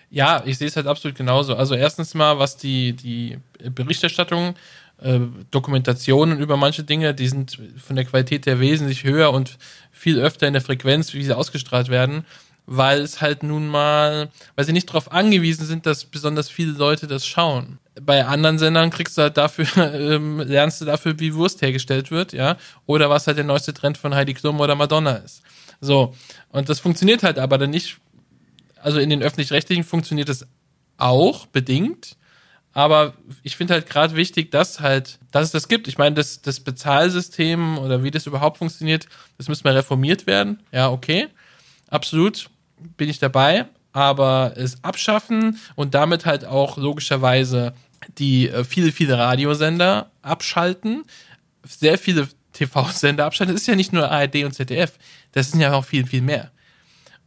Ja, ich sehe es halt absolut genauso. Also erstens mal, was die, die Berichterstattung, äh, Dokumentationen über manche Dinge, die sind von der Qualität her wesentlich höher und viel öfter in der Frequenz, wie sie ausgestrahlt werden weil es halt nun mal, weil sie nicht darauf angewiesen sind, dass besonders viele Leute das schauen. Bei anderen Sendern kriegst du halt dafür, ähm, lernst du dafür, wie Wurst hergestellt wird, ja, oder was halt der neueste Trend von Heidi Klum oder Madonna ist. So. Und das funktioniert halt aber dann nicht, also in den öffentlich-rechtlichen funktioniert es auch bedingt, aber ich finde halt gerade wichtig, dass halt, dass es das gibt. Ich meine, das, das Bezahlsystem oder wie das überhaupt funktioniert, das müsste mal reformiert werden. Ja, okay absolut bin ich dabei, aber es abschaffen und damit halt auch logischerweise die äh, viele, viele Radiosender abschalten, sehr viele TV-Sender abschalten. Das ist ja nicht nur ARD und ZDF, das sind ja auch viel, viel mehr.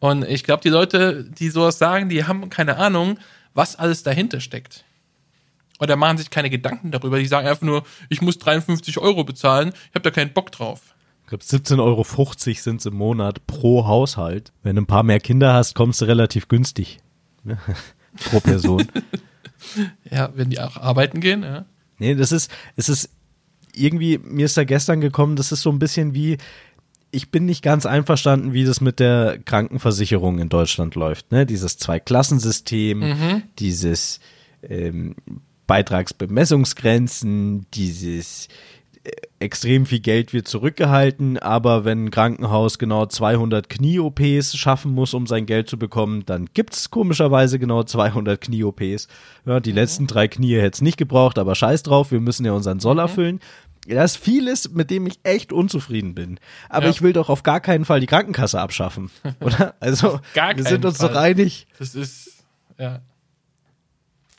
Und ich glaube, die Leute, die sowas sagen, die haben keine Ahnung, was alles dahinter steckt. Oder machen sich keine Gedanken darüber. Die sagen einfach nur, ich muss 53 Euro bezahlen, ich habe da keinen Bock drauf. Ich glaube, 17,50 Euro sind es im Monat pro Haushalt. Wenn du ein paar mehr Kinder hast, kommst du relativ günstig. Ne? pro Person. ja, wenn die auch arbeiten gehen, ja. Nee, das ist, es ist irgendwie, mir ist da gestern gekommen, das ist so ein bisschen wie, ich bin nicht ganz einverstanden, wie das mit der Krankenversicherung in Deutschland läuft. Ne? Dieses Zweiklassensystem, mhm. dieses ähm, Beitragsbemessungsgrenzen, dieses extrem viel Geld wird zurückgehalten, aber wenn ein Krankenhaus genau 200 Knie-OPs schaffen muss, um sein Geld zu bekommen, dann gibt's komischerweise genau 200 Knie-OPs. Ja, die mhm. letzten drei Knie hätte es nicht gebraucht, aber scheiß drauf, wir müssen ja unseren Soll mhm. erfüllen. Das ist vieles, mit dem ich echt unzufrieden bin. Aber ja. ich will doch auf gar keinen Fall die Krankenkasse abschaffen, oder? Also, wir sind uns Fall. doch einig. Das ist, ja.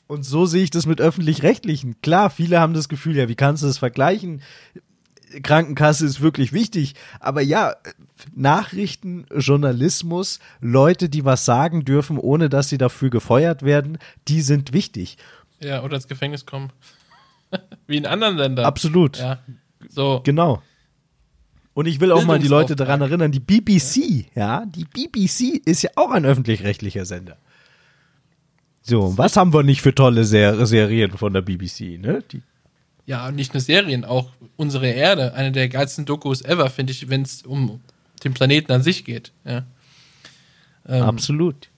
Und so sehe ich das mit öffentlich-rechtlichen. Klar, viele haben das Gefühl, ja, wie kannst du das vergleichen? Krankenkasse ist wirklich wichtig. Aber ja, Nachrichten, Journalismus, Leute, die was sagen dürfen, ohne dass sie dafür gefeuert werden, die sind wichtig. Ja, oder ins Gefängnis kommen. wie in anderen Ländern. Absolut. Ja, so. Genau. Und ich will auch mal die Leute daran erinnern, die BBC, ja, die BBC ist ja auch ein öffentlich-rechtlicher Sender. So, was haben wir nicht für tolle Ser Serien von der BBC, ne? Die ja, nicht nur Serien, auch unsere Erde, eine der geilsten Dokus ever, finde ich, wenn es um den Planeten an sich geht. Ja. Ähm, Absolut.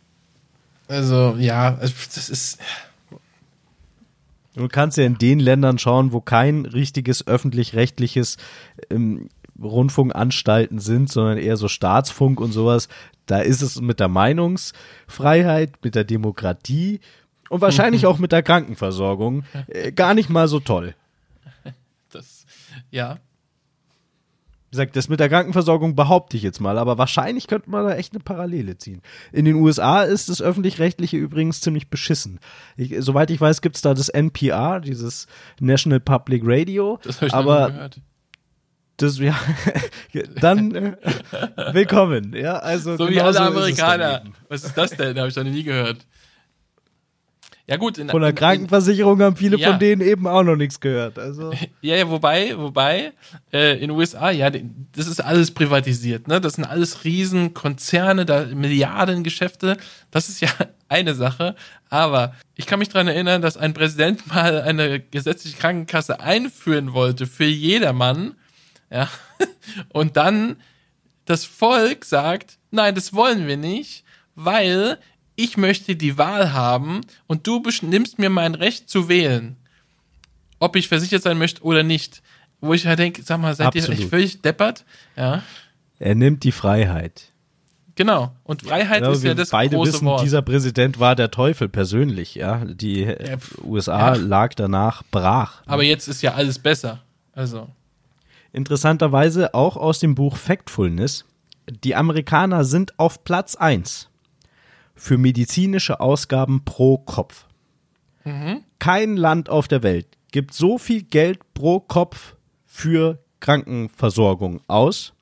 Also, ja, das ist. Du kannst ja in den Ländern schauen, wo kein richtiges öffentlich-rechtliches ähm, Rundfunkanstalten sind, sondern eher so Staatsfunk und sowas. Da ist es mit der Meinungsfreiheit, mit der Demokratie und wahrscheinlich auch mit der Krankenversorgung äh, gar nicht mal so toll. Das, ja. Wie gesagt, das mit der Krankenversorgung behaupte ich jetzt mal, aber wahrscheinlich könnte man da echt eine Parallele ziehen. In den USA ist das öffentlich-rechtliche übrigens ziemlich beschissen. Ich, soweit ich weiß, gibt es da das NPR, dieses National Public Radio. Das habe ich aber gehört. Das, ja, dann äh, willkommen. Ja, also so wie alle Amerikaner. Was ist das denn? Habe ich noch nie gehört. Ja gut. In, von der Krankenversicherung in, haben viele ja. von denen eben auch noch nichts gehört. Also. Ja, ja, wobei, wobei, äh, in den USA, ja, das ist alles privatisiert. Ne? Das sind alles Riesenkonzerne, da Milliardengeschäfte. Das ist ja eine Sache. Aber ich kann mich daran erinnern, dass ein Präsident mal eine gesetzliche Krankenkasse einführen wollte für jedermann ja. Und dann das Volk sagt, nein, das wollen wir nicht, weil ich möchte die Wahl haben und du nimmst mir mein Recht zu wählen, ob ich versichert sein möchte oder nicht. Wo ich halt denke, sag mal, seid Absolut. ihr echt völlig deppert? Ja. Er nimmt die Freiheit. Genau. Und Freiheit ja, ist ja das beide große wissen, Wort. dieser Präsident war der Teufel persönlich, ja. Die ja, USA ja. lag danach brach. Aber jetzt ist ja alles besser. Also. Interessanterweise auch aus dem Buch Factfulness. Die Amerikaner sind auf Platz 1 für medizinische Ausgaben pro Kopf. Mhm. Kein Land auf der Welt gibt so viel Geld pro Kopf für Krankenversorgung aus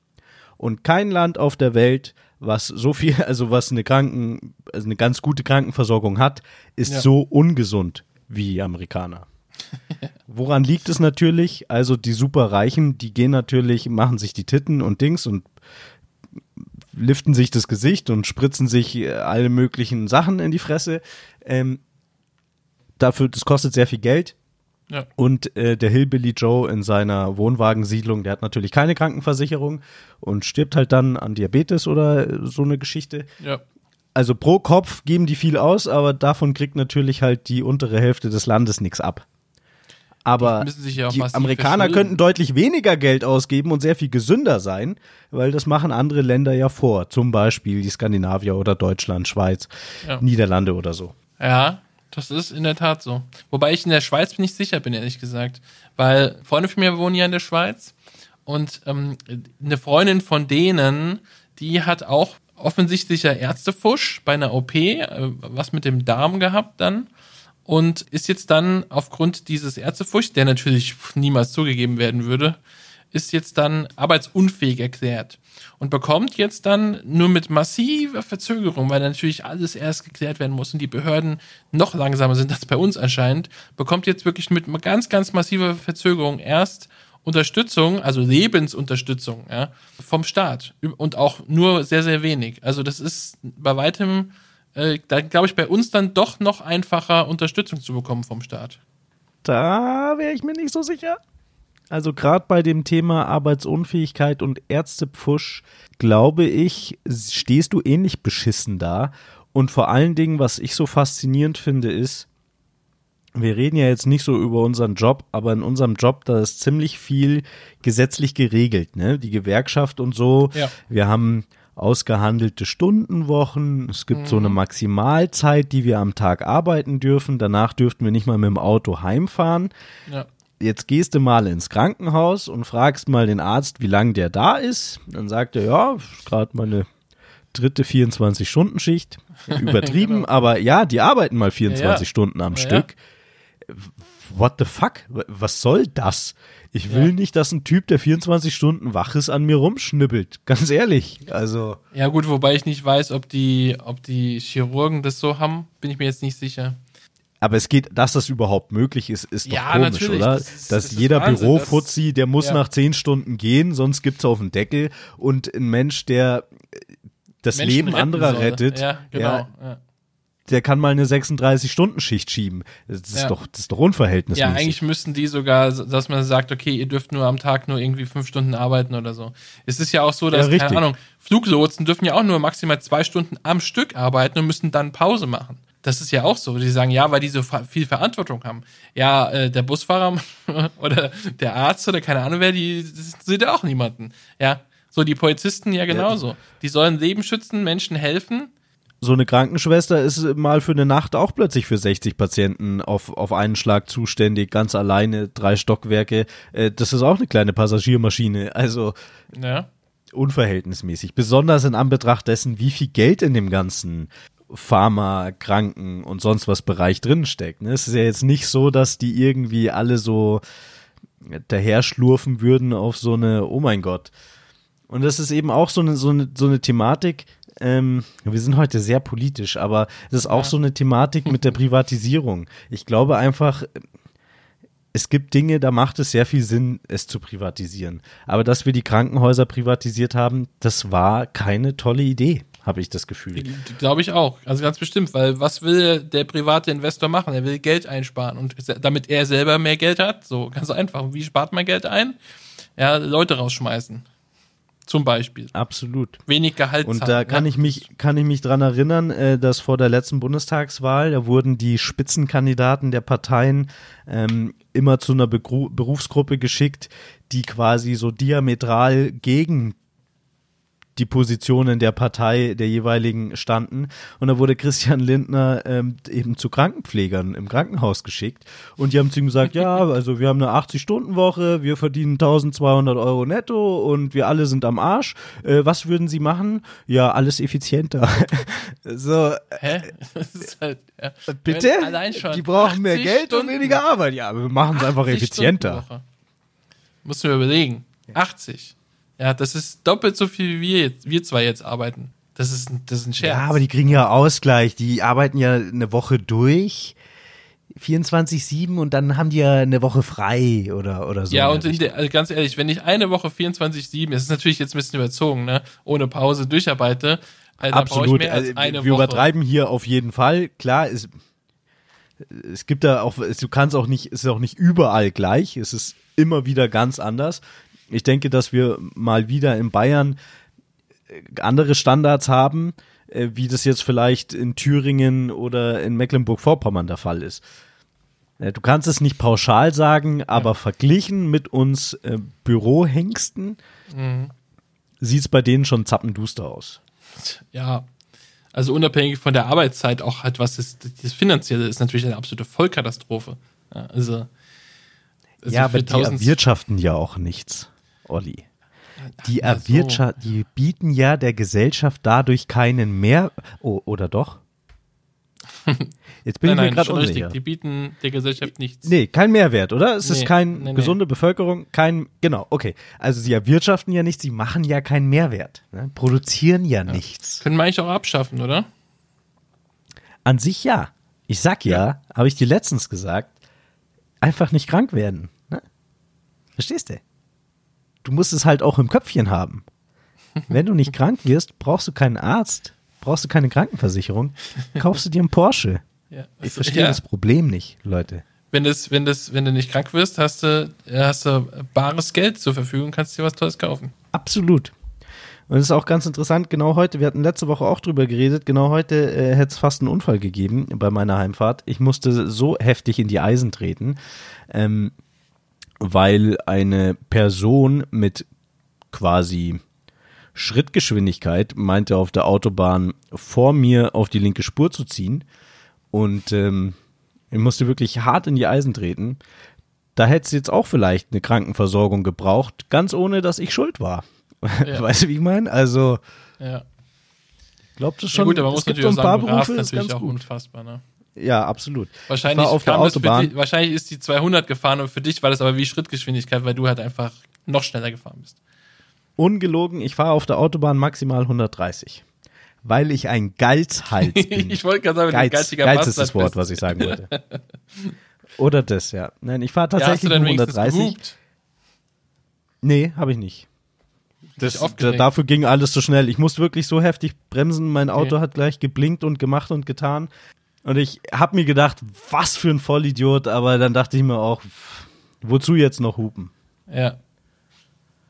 und kein Land auf der Welt, was so viel, also was eine Kranken, also eine ganz gute Krankenversorgung hat, ist ja. so ungesund wie die Amerikaner. Woran liegt es natürlich? Also die Superreichen, die gehen natürlich, machen sich die Titten und Dings und liften sich das Gesicht und spritzen sich äh, alle möglichen Sachen in die Fresse. Ähm, dafür, das kostet sehr viel Geld. Ja. Und äh, der Hillbilly Joe in seiner Wohnwagensiedlung, der hat natürlich keine Krankenversicherung und stirbt halt dann an Diabetes oder so eine Geschichte. Ja. Also pro Kopf geben die viel aus, aber davon kriegt natürlich halt die untere Hälfte des Landes nichts ab. Aber ja die Amerikaner könnten deutlich weniger Geld ausgeben und sehr viel gesünder sein, weil das machen andere Länder ja vor. Zum Beispiel die Skandinavier oder Deutschland, Schweiz, ja. Niederlande oder so. Ja, das ist in der Tat so. Wobei ich in der Schweiz nicht sicher bin, ehrlich gesagt. Weil Freunde von mir wohnen ja in der Schweiz und ähm, eine Freundin von denen, die hat auch offensichtlicher Ärztefusch bei einer OP, äh, was mit dem Darm gehabt dann und ist jetzt dann aufgrund dieses Ärztefuchs, der natürlich niemals zugegeben werden würde, ist jetzt dann arbeitsunfähig erklärt und bekommt jetzt dann nur mit massiver Verzögerung, weil natürlich alles erst geklärt werden muss und die Behörden noch langsamer sind als bei uns anscheinend, bekommt jetzt wirklich mit ganz, ganz massiver Verzögerung erst Unterstützung, also Lebensunterstützung, ja, vom Staat und auch nur sehr, sehr wenig. Also das ist bei weitem äh, da glaube ich bei uns dann doch noch einfacher Unterstützung zu bekommen vom Staat. Da wäre ich mir nicht so sicher. Also gerade bei dem Thema Arbeitsunfähigkeit und Ärztepfusch, glaube ich, stehst du ähnlich beschissen da. Und vor allen Dingen, was ich so faszinierend finde, ist, wir reden ja jetzt nicht so über unseren Job, aber in unserem Job, da ist ziemlich viel gesetzlich geregelt, ne? Die Gewerkschaft und so. Ja. Wir haben ausgehandelte Stundenwochen. Es gibt mhm. so eine mhm. Maximalzeit, die wir am Tag arbeiten dürfen. Danach dürften wir nicht mal mit dem Auto heimfahren. Ja. Jetzt gehst du mal ins Krankenhaus und fragst mal den Arzt, wie lange der da ist. Dann sagt er, ja, gerade meine dritte 24-Stunden-Schicht. Übertrieben, genau. aber ja, die arbeiten mal 24 ja. Stunden am ja. Stück. What the fuck? Was soll das? Ich will ja. nicht, dass ein Typ, der 24 Stunden wach ist, an mir rumschnippelt. Ganz ehrlich. Also. Ja, gut, wobei ich nicht weiß, ob die, ob die Chirurgen das so haben, bin ich mir jetzt nicht sicher. Aber es geht, dass das überhaupt möglich ist, ist doch ja, komisch, natürlich. oder? Das ist, dass das jeder Bürofuzzi, der muss ja. nach 10 Stunden gehen, sonst gibt's auf den Deckel. Und ein Mensch, der das Menschen Leben anderer soll. rettet, ja, genau. Ja, der kann mal eine 36-Stunden-Schicht schieben. Das ist, ja. doch, das ist doch unverhältnismäßig. Ja, eigentlich müssten die sogar, dass man sagt, okay, ihr dürft nur am Tag nur irgendwie fünf Stunden arbeiten oder so. Es ist ja auch so, dass, ja, keine Ahnung, Fluglotsen dürfen ja auch nur maximal zwei Stunden am Stück arbeiten und müssen dann Pause machen. Das ist ja auch so. Die sagen, ja, weil die so viel Verantwortung haben. Ja, äh, der Busfahrer oder der Arzt oder keine Ahnung wer, die sind ja auch niemanden. Ja, so die Polizisten ja genauso. Ja. Die sollen Leben schützen, Menschen helfen so eine Krankenschwester ist mal für eine Nacht auch plötzlich für 60 Patienten auf, auf einen Schlag zuständig, ganz alleine, drei Stockwerke. Äh, das ist auch eine kleine Passagiermaschine. Also ja. unverhältnismäßig. Besonders in Anbetracht dessen, wie viel Geld in dem ganzen Pharma, Kranken und sonst was Bereich drin steckt. Ne? Es ist ja jetzt nicht so, dass die irgendwie alle so daher schlurfen würden auf so eine, oh mein Gott. Und das ist eben auch so eine, so eine, so eine Thematik, ähm, wir sind heute sehr politisch, aber es ist auch so eine Thematik mit der Privatisierung. Ich glaube einfach, es gibt Dinge, da macht es sehr viel Sinn, es zu privatisieren. Aber dass wir die Krankenhäuser privatisiert haben, das war keine tolle Idee, habe ich das Gefühl. Glaube ich auch. Also ganz bestimmt, weil was will der private Investor machen? Er will Geld einsparen und damit er selber mehr Geld hat, so ganz einfach. Wie spart man Geld ein? Ja, Leute rausschmeißen. Zum Beispiel. Absolut. Wenig Gehalt. Und da kann ja. ich mich, kann ich mich dran erinnern, äh, dass vor der letzten Bundestagswahl, da wurden die Spitzenkandidaten der Parteien ähm, immer zu einer Begru Berufsgruppe geschickt, die quasi so diametral gegen die Positionen der Partei der jeweiligen standen. Und da wurde Christian Lindner ähm, eben zu Krankenpflegern im Krankenhaus geschickt. Und die haben zu ihm gesagt, ja, also wir haben eine 80-Stunden-Woche, wir verdienen 1200 Euro netto und wir alle sind am Arsch. Äh, was würden sie machen? Ja, alles effizienter. so, Hä? Ist halt, ja. bitte? Wenn Allein schon Die brauchen mehr 80 Geld Stunden, und weniger Arbeit. Ja, aber wir machen es einfach 80 effizienter. Musst du mir überlegen. 80. Ja, das ist doppelt so viel, wie wir, jetzt, wir zwei jetzt arbeiten. Das ist, ein- das ist ein Scherz. Ja, aber die kriegen ja Ausgleich. Die arbeiten ja eine Woche durch. 24-7 und dann haben die ja eine Woche frei oder, oder so. Ja, und der also ganz ehrlich, wenn ich eine Woche 24-7, das ist natürlich jetzt ein bisschen überzogen, ne, ohne Pause durcharbeite, ich Absolut. mehr als Also, eine wir Woche. übertreiben hier auf jeden Fall. Klar, es, es gibt da auch, es- du kannst auch nicht, es ist auch nicht überall gleich. Es ist immer wieder ganz anders. Ich denke, dass wir mal wieder in Bayern äh, andere Standards haben, äh, wie das jetzt vielleicht in Thüringen oder in Mecklenburg-Vorpommern der Fall ist. Äh, Du kannst es nicht pauschal sagen, aber verglichen mit uns äh, Bürohengsten Mhm. sieht es bei denen schon zappenduster aus. Ja. Also unabhängig von der Arbeitszeit auch halt, was ist, das Finanzielle ist natürlich eine absolute Vollkatastrophe. Ja, also, also ja, aber die 1000 erwirtschaften ja auch nichts, Olli. Die Ja, erwirtschaft, die bieten ja der Gesellschaft dadurch keinen mehr. Oh, oder doch? Jetzt bin Nein, ich mir nein, gerade schon unsicher. richtig. Die bieten der Gesellschaft nichts. Nee, kein Mehrwert, oder? Es ist Nee, kein nee, nee. gesunde Bevölkerung, kein, genau, okay. Also sie erwirtschaften ja nichts, sie machen ja keinen Mehrwert, ne? produzieren ja, nichts. Können wir eigentlich auch abschaffen, oder? An sich ja. Ich sag ja, habe ich dir letztens gesagt, einfach nicht krank werden. Ne? Verstehst du? Du musst es halt auch im Köpfchen haben. Wenn du nicht krank wirst, brauchst du keinen Arzt, brauchst du keine Krankenversicherung, kaufst du dir einen Porsche. Ja. Ich verstehe ja. das Problem nicht, Leute. Wenn, das, wenn, das, wenn du nicht krank wirst, hast du, hast du bares Geld zur Verfügung, kannst dir was Tolles kaufen. Absolut. Und es ist auch ganz interessant, genau heute, wir hatten letzte Woche auch drüber geredet, genau heute äh, hätte es fast einen Unfall gegeben bei meiner Heimfahrt. Ich musste so heftig in die Eisen treten, ähm, weil eine Person mit quasi Schrittgeschwindigkeit meinte auf der Autobahn vor mir auf die linke Spur zu ziehen und ähm, ich musste wirklich hart in die Eisen treten. Da hätte es jetzt auch vielleicht eine Krankenversorgung gebraucht, ganz ohne, dass ich schuld war. Ja. Weißt du, wie ich meine? Also, Ja. glaubt es ja schon, gut, aber man es muss gibt so ein paar Berufe, ist ganz auch gut. unfassbar. Ne? Ja, absolut. Wahrscheinlich, auf der Autobahn. dich, wahrscheinlich ist die 200 gefahren und für dich war das aber wie Schrittgeschwindigkeit, weil du halt einfach noch schneller gefahren bist. Ungelogen, ich fahre auf der Autobahn maximal 130. Weil ich ein Geizhals bin. ich wollte gerade sagen, du ein Geiz, geiziger Geiz ist das Wort, bist. was ich sagen wollte. Oder das, ja. Nein, ich fahre Ja, tatsächlich wenigstens 130. gehupt? Nee, habe ich nicht. Das, dafür ging alles so schnell. Ich musste wirklich so heftig bremsen. Mein Okay. Auto hat gleich geblinkt und gemacht und getan. Und ich habe mir gedacht, was für ein Vollidiot. Aber dann dachte ich mir auch, wozu jetzt noch hupen? Ja.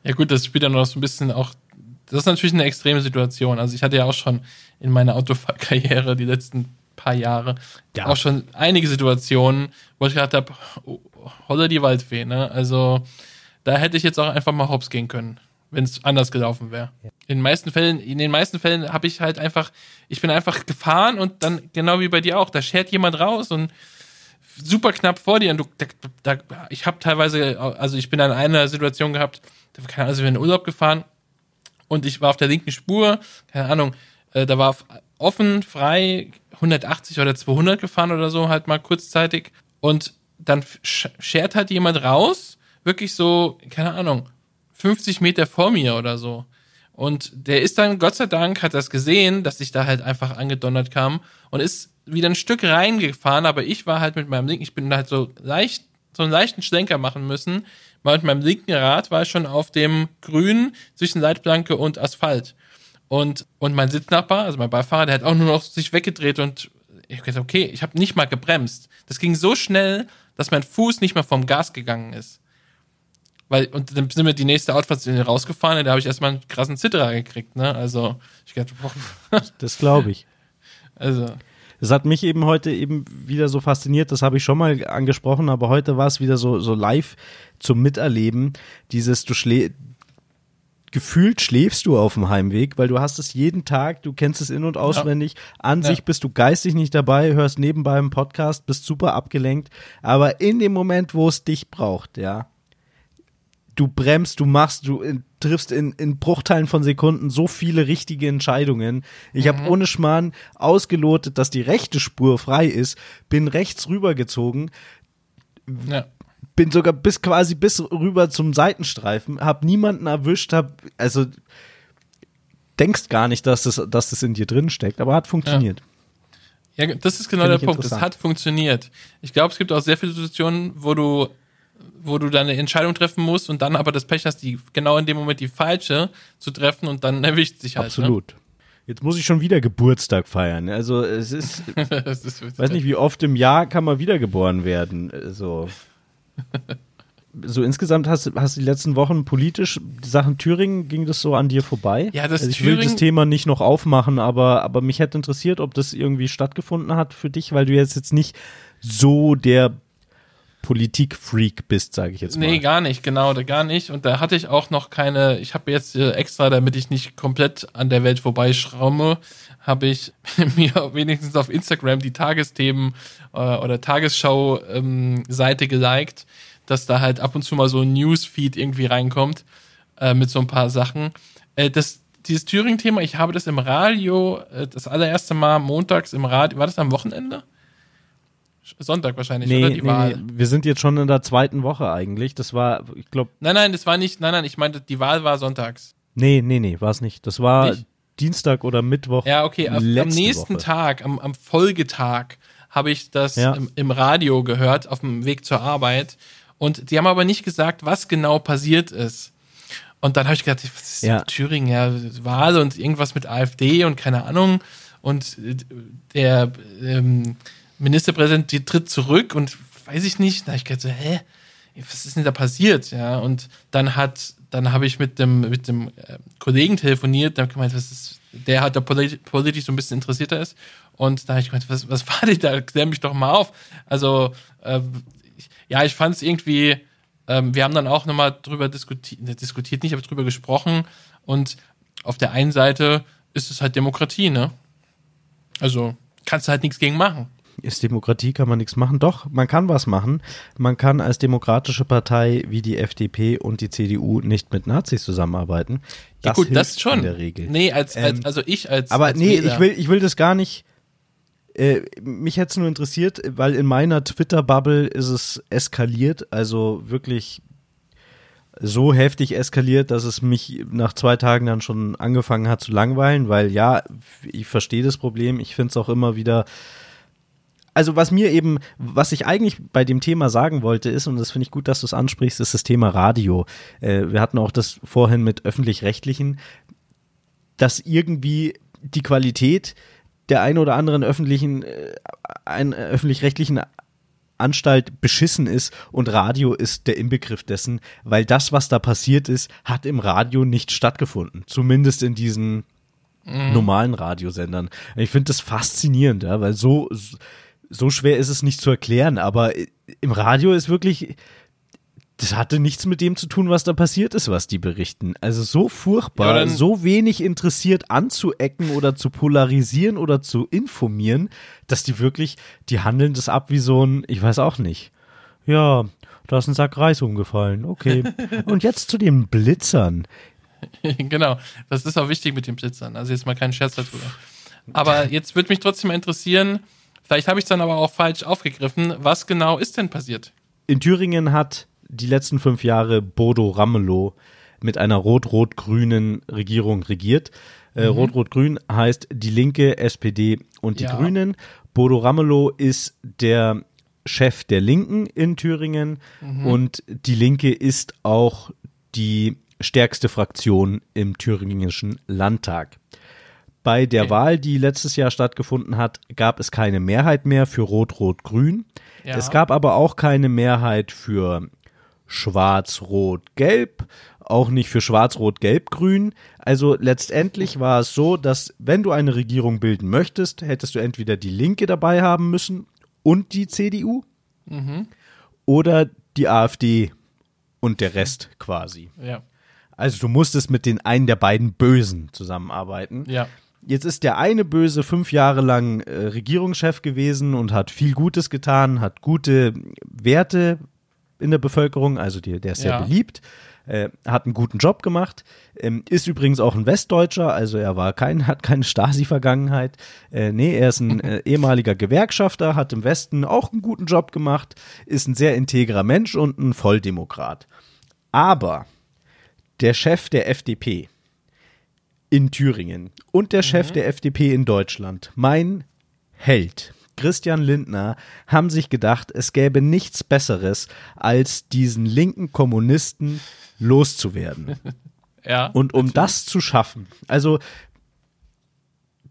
Ja gut, das spielt ja noch so ein bisschen auch, das ist natürlich eine extreme Situation. Also ich hatte ja auch schon in meiner Autofahrkarriere die letzten paar Jahre Ja. auch schon einige Situationen, wo ich gedacht habe, oh, holla die Waldfee, ne? Also da hätte ich jetzt auch einfach mal hops gehen können, wenn es anders gelaufen wäre. In den meisten Fällen, in den meisten Fällen habe ich halt einfach, ich bin einfach gefahren und dann genau wie bei dir auch, da schert jemand raus und super knapp vor dir und du, da, da, ich habe teilweise, also ich bin an einer Situation gehabt, da, keine Ahnung, also wir sind in Urlaub gefahren und ich war auf der linken Spur, keine Ahnung, äh, da war offen, frei, 180 oder 200 gefahren oder so, halt mal kurzzeitig und dann sch- schert halt jemand raus, wirklich so, keine Ahnung, 50 Meter vor mir oder so. Und der ist dann, Gott sei Dank, hat das gesehen, dass ich da halt einfach angedonnert kam und ist wieder ein Stück reingefahren, aber ich war halt mit meinem linken, ich bin halt so leicht, so einen leichten Schlenker machen müssen. Weil mit meinem linken Rad war ich schon auf dem Grün zwischen Leitplanke und Asphalt. Und, und mein Sitznachbar, also mein Beifahrer, der hat auch nur noch sich weggedreht und ich hab gesagt, okay, ich habe nicht mal gebremst. Das ging so schnell, dass mein Fuß nicht mal vom Gas gegangen ist. Weil, und dann sind wir die nächste Autofahrt rausgefahren, da habe ich erstmal einen krassen Zitterer gekriegt, ne? Also, ich dachte, boah, Das glaube ich. also, Das hat mich eben heute eben wieder so fasziniert, das habe ich schon mal angesprochen, aber heute war es wieder so, so live zum Miterleben. Dieses, du schlä gefühlt schläfst du auf dem Heimweg, weil du hast es jeden Tag, du kennst es in- und auswendig. An Ja. sich bist du geistig nicht dabei, hörst nebenbei einen Podcast, bist super abgelenkt, aber in dem Moment, wo es dich braucht, ja, du bremst, du machst, du in, triffst in, in Bruchteilen von Sekunden so viele richtige Entscheidungen. Ich habe ohne Schmarrn ausgelotet, dass die rechte Spur frei ist, bin rechts rübergezogen, ja. bin sogar bis quasi bis rüber zum Seitenstreifen, hab niemanden erwischt, hab also denkst gar nicht, dass das, dass das in dir drin steckt, aber hat funktioniert. Ja, das ist genau Finde der Punkt. Es hat funktioniert. Ich glaube, es gibt auch sehr viele Situationen, wo du, wo du deine Entscheidung treffen musst und dann aber das Pech hast, die genau in dem Moment die falsche zu treffen und dann erwischt sich halt. Absolut. Jetzt muss ich schon wieder Geburtstag feiern. Also es ist, Ne? ist, weiß nicht, wie oft im Jahr kann man wiedergeboren werden. So. So insgesamt hast, hast du die letzten Wochen politisch die Sachen Thüringen, ging das so an dir vorbei? Ja, das also ich will das Thema nicht noch aufmachen, aber, aber mich hätte interessiert, ob das irgendwie stattgefunden hat für dich, weil du jetzt jetzt nicht so der Politikfreak bist, sage ich jetzt mal. Nee, gar nicht, genau, da gar nicht. Und da hatte ich auch noch keine, ich habe jetzt äh, extra, damit ich nicht komplett an der Welt vorbeischraume, habe ich mir wenigstens auf Instagram die Tagesthemen äh, oder Tagesschau-Seite geliked, dass da halt ab und zu mal so ein Newsfeed irgendwie reinkommt äh, mit so ein paar Sachen. Äh, das, dieses Thüringen-Thema, ich habe das im Radio, äh, das allererste Mal montags im Radio, war das am Wochenende? Sonntag wahrscheinlich, Nee, oder? nee, Die Wahl. nee, wir sind jetzt schon in der zweiten Woche eigentlich. Das war, ich glaube, Nein, nein, das war nicht, nein, nein, ich meinte, die Wahl war sonntags. nee, nee, nee, war es nicht. Das war Nicht? Dienstag oder Mittwoch. Ja, okay, am letzte nächsten Woche. Tag, am, am Folgetag, habe ich das Ja. im, im Radio gehört, auf dem Weg zur Arbeit. Und die haben aber nicht gesagt, was genau passiert ist. Und dann habe ich gedacht, was ist Ja. Thüringen, ja, Wahl und irgendwas mit AfD und keine Ahnung. Und äh, der ähm, Ministerpräsident die tritt zurück und weiß ich nicht. Da ich gedacht, so, hä? Was ist denn da passiert? Ja, und dann hat, dann habe ich mit dem, mit dem äh, Kollegen telefoniert, der gemeint, was ist, der hat da polit politisch so ein bisschen interessierter ist. Und da habe ich gemeint, was, was war denn da? Klär mich doch mal auf. Also, äh, ich, ja, ich fand es irgendwie, ähm, wir haben dann auch nochmal drüber diskutiert, ne, diskutiert nicht, aber drüber gesprochen. Und auf der einen Seite ist es halt Demokratie, ne? Also, kannst du halt nichts gegen machen. Ist Demokratie, kann man nichts machen. Doch, man kann was machen. Man kann als demokratische Partei wie die FDP und die CDU nicht mit Nazis zusammenarbeiten. Ja, gut, das schon. In der Regel. Nee, als, als Ähm, also ich als. Aber als nee, Wähler. ich will, ich will das gar nicht. Äh, mich hätte es nur interessiert, weil in meiner Twitter-Bubble ist es eskaliert, also wirklich so heftig eskaliert, dass es mich nach zwei Tagen dann schon angefangen hat zu langweilen, weil ja, ich verstehe das Problem, ich finde es auch immer wieder. Also was mir eben, was ich eigentlich bei dem Thema sagen wollte, ist, und das finde ich gut, dass du es ansprichst, ist das Thema Radio. Äh, wir hatten auch das vorhin mit öffentlich-rechtlichen, dass irgendwie die Qualität der ein oder anderen öffentlichen, äh, ein, äh, öffentlich-rechtlichen Anstalt beschissen ist und Radio ist der Inbegriff dessen, weil das, was da passiert ist, hat im Radio nicht stattgefunden. Zumindest in diesen normalen Radiosendern. Ich finde das faszinierend, ja, weil so, so schwer ist es nicht zu erklären, aber im Radio ist wirklich, das hatte nichts mit dem zu tun, was da passiert ist, was die berichten. Also so furchtbar, Ja, so wenig interessiert anzuecken oder zu polarisieren oder zu informieren, dass die wirklich, die handeln das ab wie so ein, ich weiß auch nicht. Ja, da ist ein Sack Reis umgefallen. Okay. Und jetzt zu den Blitzern. genau. Das ist auch wichtig mit den Blitzern. Also jetzt mal keinen Scherz darüber. Aber jetzt würde mich trotzdem mal interessieren, vielleicht habe ich es dann aber auch falsch aufgegriffen, was genau ist denn passiert? In Thüringen hat die letzten fünf Jahre Bodo Ramelow mit einer rot-rot-grünen Regierung regiert. Äh, Rot-Rot-Grün heißt die Linke, SPD und die Ja. Grünen. Bodo Ramelow ist der Chef der Linken in Thüringen und die Linke ist auch die stärkste Fraktion im thüringischen Landtag. Bei der Okay. Wahl, die letztes Jahr stattgefunden hat, gab es keine Mehrheit mehr für Rot-Rot-Grün. Ja. Es gab aber auch keine Mehrheit für Schwarz-Rot-Gelb, auch nicht für Schwarz-Rot-Gelb-Grün. Also letztendlich war es so, dass wenn du eine Regierung bilden möchtest, hättest du entweder die Linke dabei haben müssen und die CDU oder die AfD und der Rest quasi. Ja. Also du musstest mit den einen der beiden Bösen zusammenarbeiten. Ja. Jetzt ist der eine Böse fünf Jahre lang äh, Regierungschef gewesen und hat viel Gutes getan, hat gute Werte in der Bevölkerung, also die, der ist sehr Ja. beliebt, äh, hat einen guten Job gemacht, ähm, ist übrigens auch ein Westdeutscher, also er war kein, hat keine Stasi-Vergangenheit. Äh, nee, er ist ein äh, ehemaliger Gewerkschafter, hat im Westen auch einen guten Job gemacht, ist ein sehr integrer Mensch und ein Volldemokrat. Aber der Chef der FDP in Thüringen und der Chef der FDP in Deutschland, mein Held, Christian Lindner, haben sich gedacht, es gäbe nichts Besseres, als diesen linken Kommunisten loszuwerden. Ja. Und um das zu schaffen, also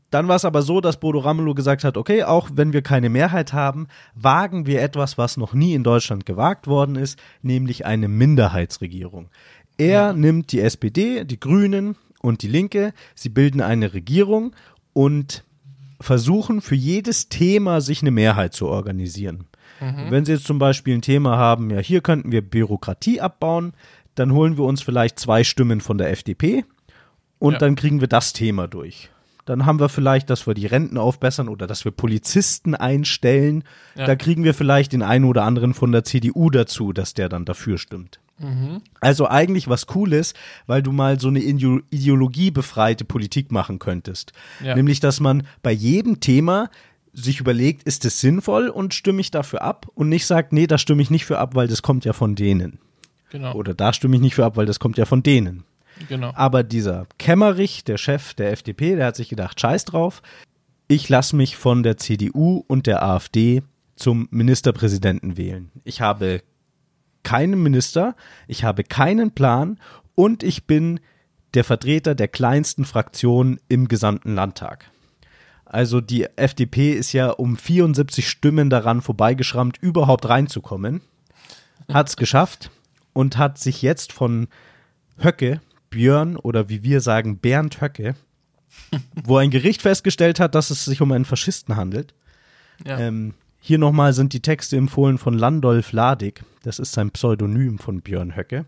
dann war es aber so, dass Bodo Ramelow gesagt hat, okay, auch wenn wir keine Mehrheit haben, wagen wir etwas, was noch nie in Deutschland gewagt worden ist, nämlich eine Minderheitsregierung. Er nimmt die SPD, die Grünen und die Linke, sie bilden eine Regierung und versuchen für jedes Thema sich eine Mehrheit zu organisieren. Wenn Sie jetzt zum Beispiel ein Thema haben, ja, hier könnten wir Bürokratie abbauen, dann holen wir uns vielleicht zwei Stimmen von der FDP und Ja. dann kriegen wir das Thema durch. Dann haben wir vielleicht, dass wir die Renten aufbessern oder dass wir Polizisten einstellen. Ja. Da kriegen wir vielleicht den einen oder anderen von der CDU dazu, dass der dann dafür stimmt. Also eigentlich was Cooles, weil du mal so eine Ideo- ideologiebefreite Politik machen könntest. Ja. Nämlich, dass man bei jedem Thema sich überlegt, ist es sinnvoll und stimme ich dafür ab und nicht sagt, nee, da stimme ich nicht für ab, weil das kommt ja von denen. Genau. Oder da stimme ich nicht für ab, weil das kommt ja von denen. genau. Aber dieser Kemmerich, der Chef der FDP, der hat sich gedacht, scheiß drauf, ich lasse mich von der CDU und der AfD zum Ministerpräsidenten wählen. Ich habe keinen Minister, ich habe keinen Plan und ich bin der Vertreter der kleinsten Fraktion im gesamten Landtag. Also die FDP ist ja um 74 Stimmen daran vorbeigeschrammt, überhaupt reinzukommen. Hat es geschafft und hat sich jetzt von Höcke, Björn oder wie wir sagen Bernd Höcke, wo ein Gericht festgestellt hat, dass es sich um einen Faschisten handelt. Ja. Ähm, hier nochmal sind die Texte empfohlen von Landolf Ladig. Das ist sein Pseudonym von Björn Höcke.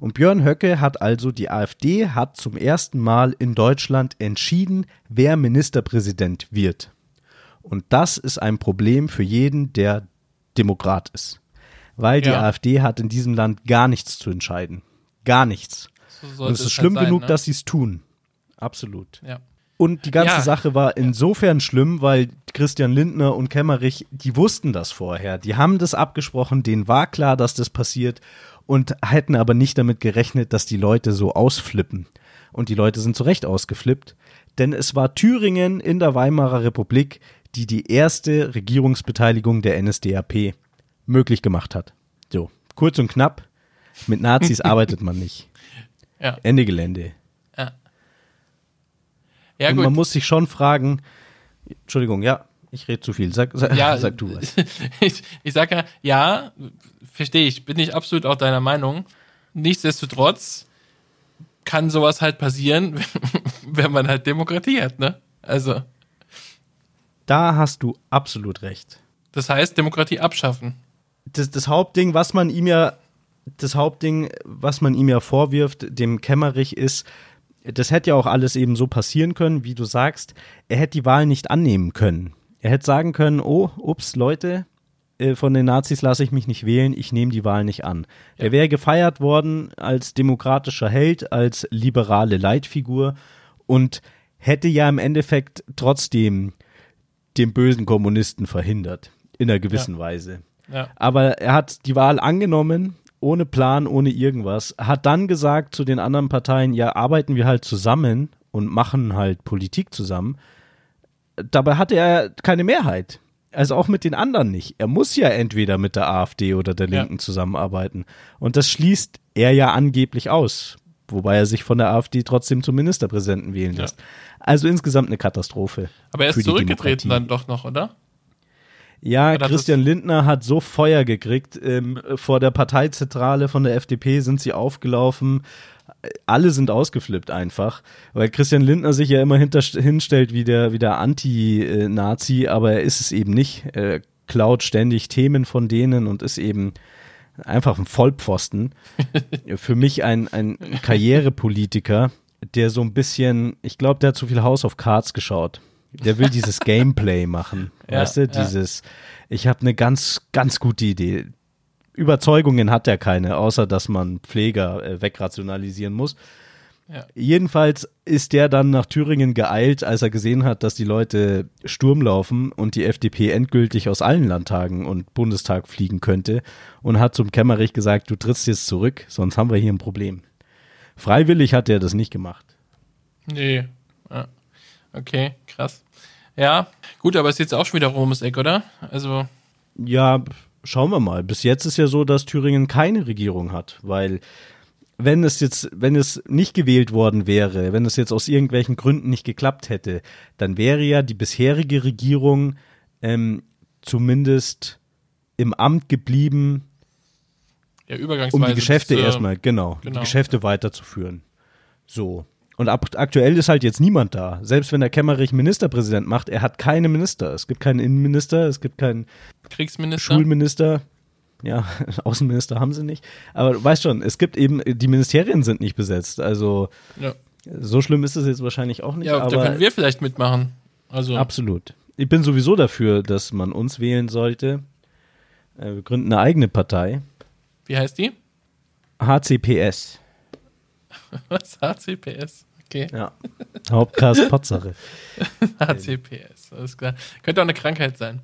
Und Björn Höcke hat also, die AfD hat zum ersten Mal in Deutschland entschieden, wer Ministerpräsident wird. Und das ist ein Problem für jeden, der Demokrat ist. Weil die Ja. AfD hat in diesem Land gar nichts zu entscheiden. Gar nichts. So Und es ist halt schlimm sein, genug, ne? dass sie es tun. Absolut. Ja. Und die ganze Ja. Sache war insofern schlimm, weil Christian Lindner und Kemmerich, die wussten das vorher. Die haben das abgesprochen, denen war klar, dass das passiert und hätten aber nicht damit gerechnet, dass die Leute so ausflippen. Und die Leute sind zu Recht ausgeflippt, denn es war Thüringen in der Weimarer Republik, die die erste Regierungsbeteiligung der NSDAP möglich gemacht hat. So, kurz und knapp, mit Nazis arbeitet man nicht. Ja. Ende Gelände. Ja. Und gut. man muss sich schon fragen, Entschuldigung, ja, ich rede zu viel. Sag, sag, ja, sag du was. ich, ich sag ja, ja, verstehe ich, bin ich absolut auch deiner Meinung. Nichtsdestotrotz kann sowas halt passieren, wenn man halt Demokratie hat, ne? Also, Da hast du absolut recht. das heißt, Demokratie abschaffen. Das, das Hauptding, was man ihm ja, das Hauptding, was man ihm ja vorwirft, dem Kämmerich, ist, das hätte ja auch alles eben so passieren können, wie du sagst, er hätte die Wahl nicht annehmen können. Er hätte sagen können, oh, ups, Leute, äh, von den Nazis lasse ich mich nicht wählen, ich nehme die Wahl nicht an. Er wäre gefeiert worden als demokratischer Held, als liberale Leitfigur und hätte ja im Endeffekt trotzdem den bösen Kommunisten verhindert, in einer gewissen Weise. Ja. Aber er hat die Wahl angenommen, ohne Plan, ohne irgendwas, hat dann gesagt zu den anderen Parteien, ja, arbeiten wir halt zusammen und machen halt Politik zusammen. Dabei hatte er keine Mehrheit. Also auch mit den anderen nicht. Er muss ja entweder mit der AfD oder der Ja. Linken zusammenarbeiten. Und das schließt er ja angeblich aus. Wobei er sich von der AfD trotzdem zum Ministerpräsidenten wählen Ja. lässt. Also insgesamt eine Katastrophe. Aber er ist zurückgetreten dann doch noch, oder? Ja, Oder Christian Lindner hat so Feuer gekriegt. Ähm, vor der Parteizentrale von der FDP sind sie aufgelaufen. Alle sind ausgeflippt einfach, weil Christian Lindner sich ja immer hinter, hinstellt wie der, wie der Anti-Nazi, aber er ist es eben nicht. Er klaut ständig Themen von denen und ist eben einfach ein Vollpfosten. Für mich ein, ein Karrierepolitiker, der so ein bisschen, ich glaube, der hat zu viel House of Cards geschaut. Der will dieses Gameplay machen, Ja, weißt du? Dieses, ich habe eine ganz, ganz gute Idee. Überzeugungen hat er keine, außer dass man Pfleger äh, wegrationalisieren muss. Ja. Jedenfalls ist der dann nach Thüringen geeilt, als er gesehen hat, dass die Leute Sturm laufen und die FDP endgültig aus allen Landtagen und Bundestag fliegen könnte und hat zum Kemmerich gesagt, du trittst jetzt zurück, sonst haben wir hier ein Problem. Freiwillig hat er das nicht gemacht. Nee. Ja. Okay, krass. Ja, gut, aber es ist jetzt auch schon wieder rum ums Eck, oder? Also, Ja, schauen wir mal. Bis jetzt ist ja so, dass Thüringen keine Regierung hat, weil wenn es jetzt, wenn es nicht gewählt worden wäre, wenn es jetzt aus irgendwelchen Gründen nicht geklappt hätte, dann wäre ja die bisherige Regierung ähm, zumindest im Amt geblieben, ja, um die Geschäfte bis, äh, erstmal, genau, genau. die Geschäfte weiterzuführen. So. Und ab, aktuell ist halt jetzt niemand da. Selbst wenn der Kemmerich Ministerpräsident macht, er hat keine Minister. Es gibt keinen Innenminister, es gibt keinen Kriegsminister. Schulminister. Ja, Außenminister haben sie nicht. Aber du weißt schon, es gibt eben, die Ministerien sind nicht besetzt. Also ja, so schlimm ist es jetzt wahrscheinlich auch nicht. ja da können wir vielleicht mitmachen. Also, absolut. Ich bin sowieso dafür, dass man uns wählen sollte. Äh, Wir gründen eine eigene Partei. wie heißt die? HCPS. Was? HCPS. Okay, Ja. Hauptcast Potsache. HCPS, alles klar. Könnte auch eine Krankheit sein.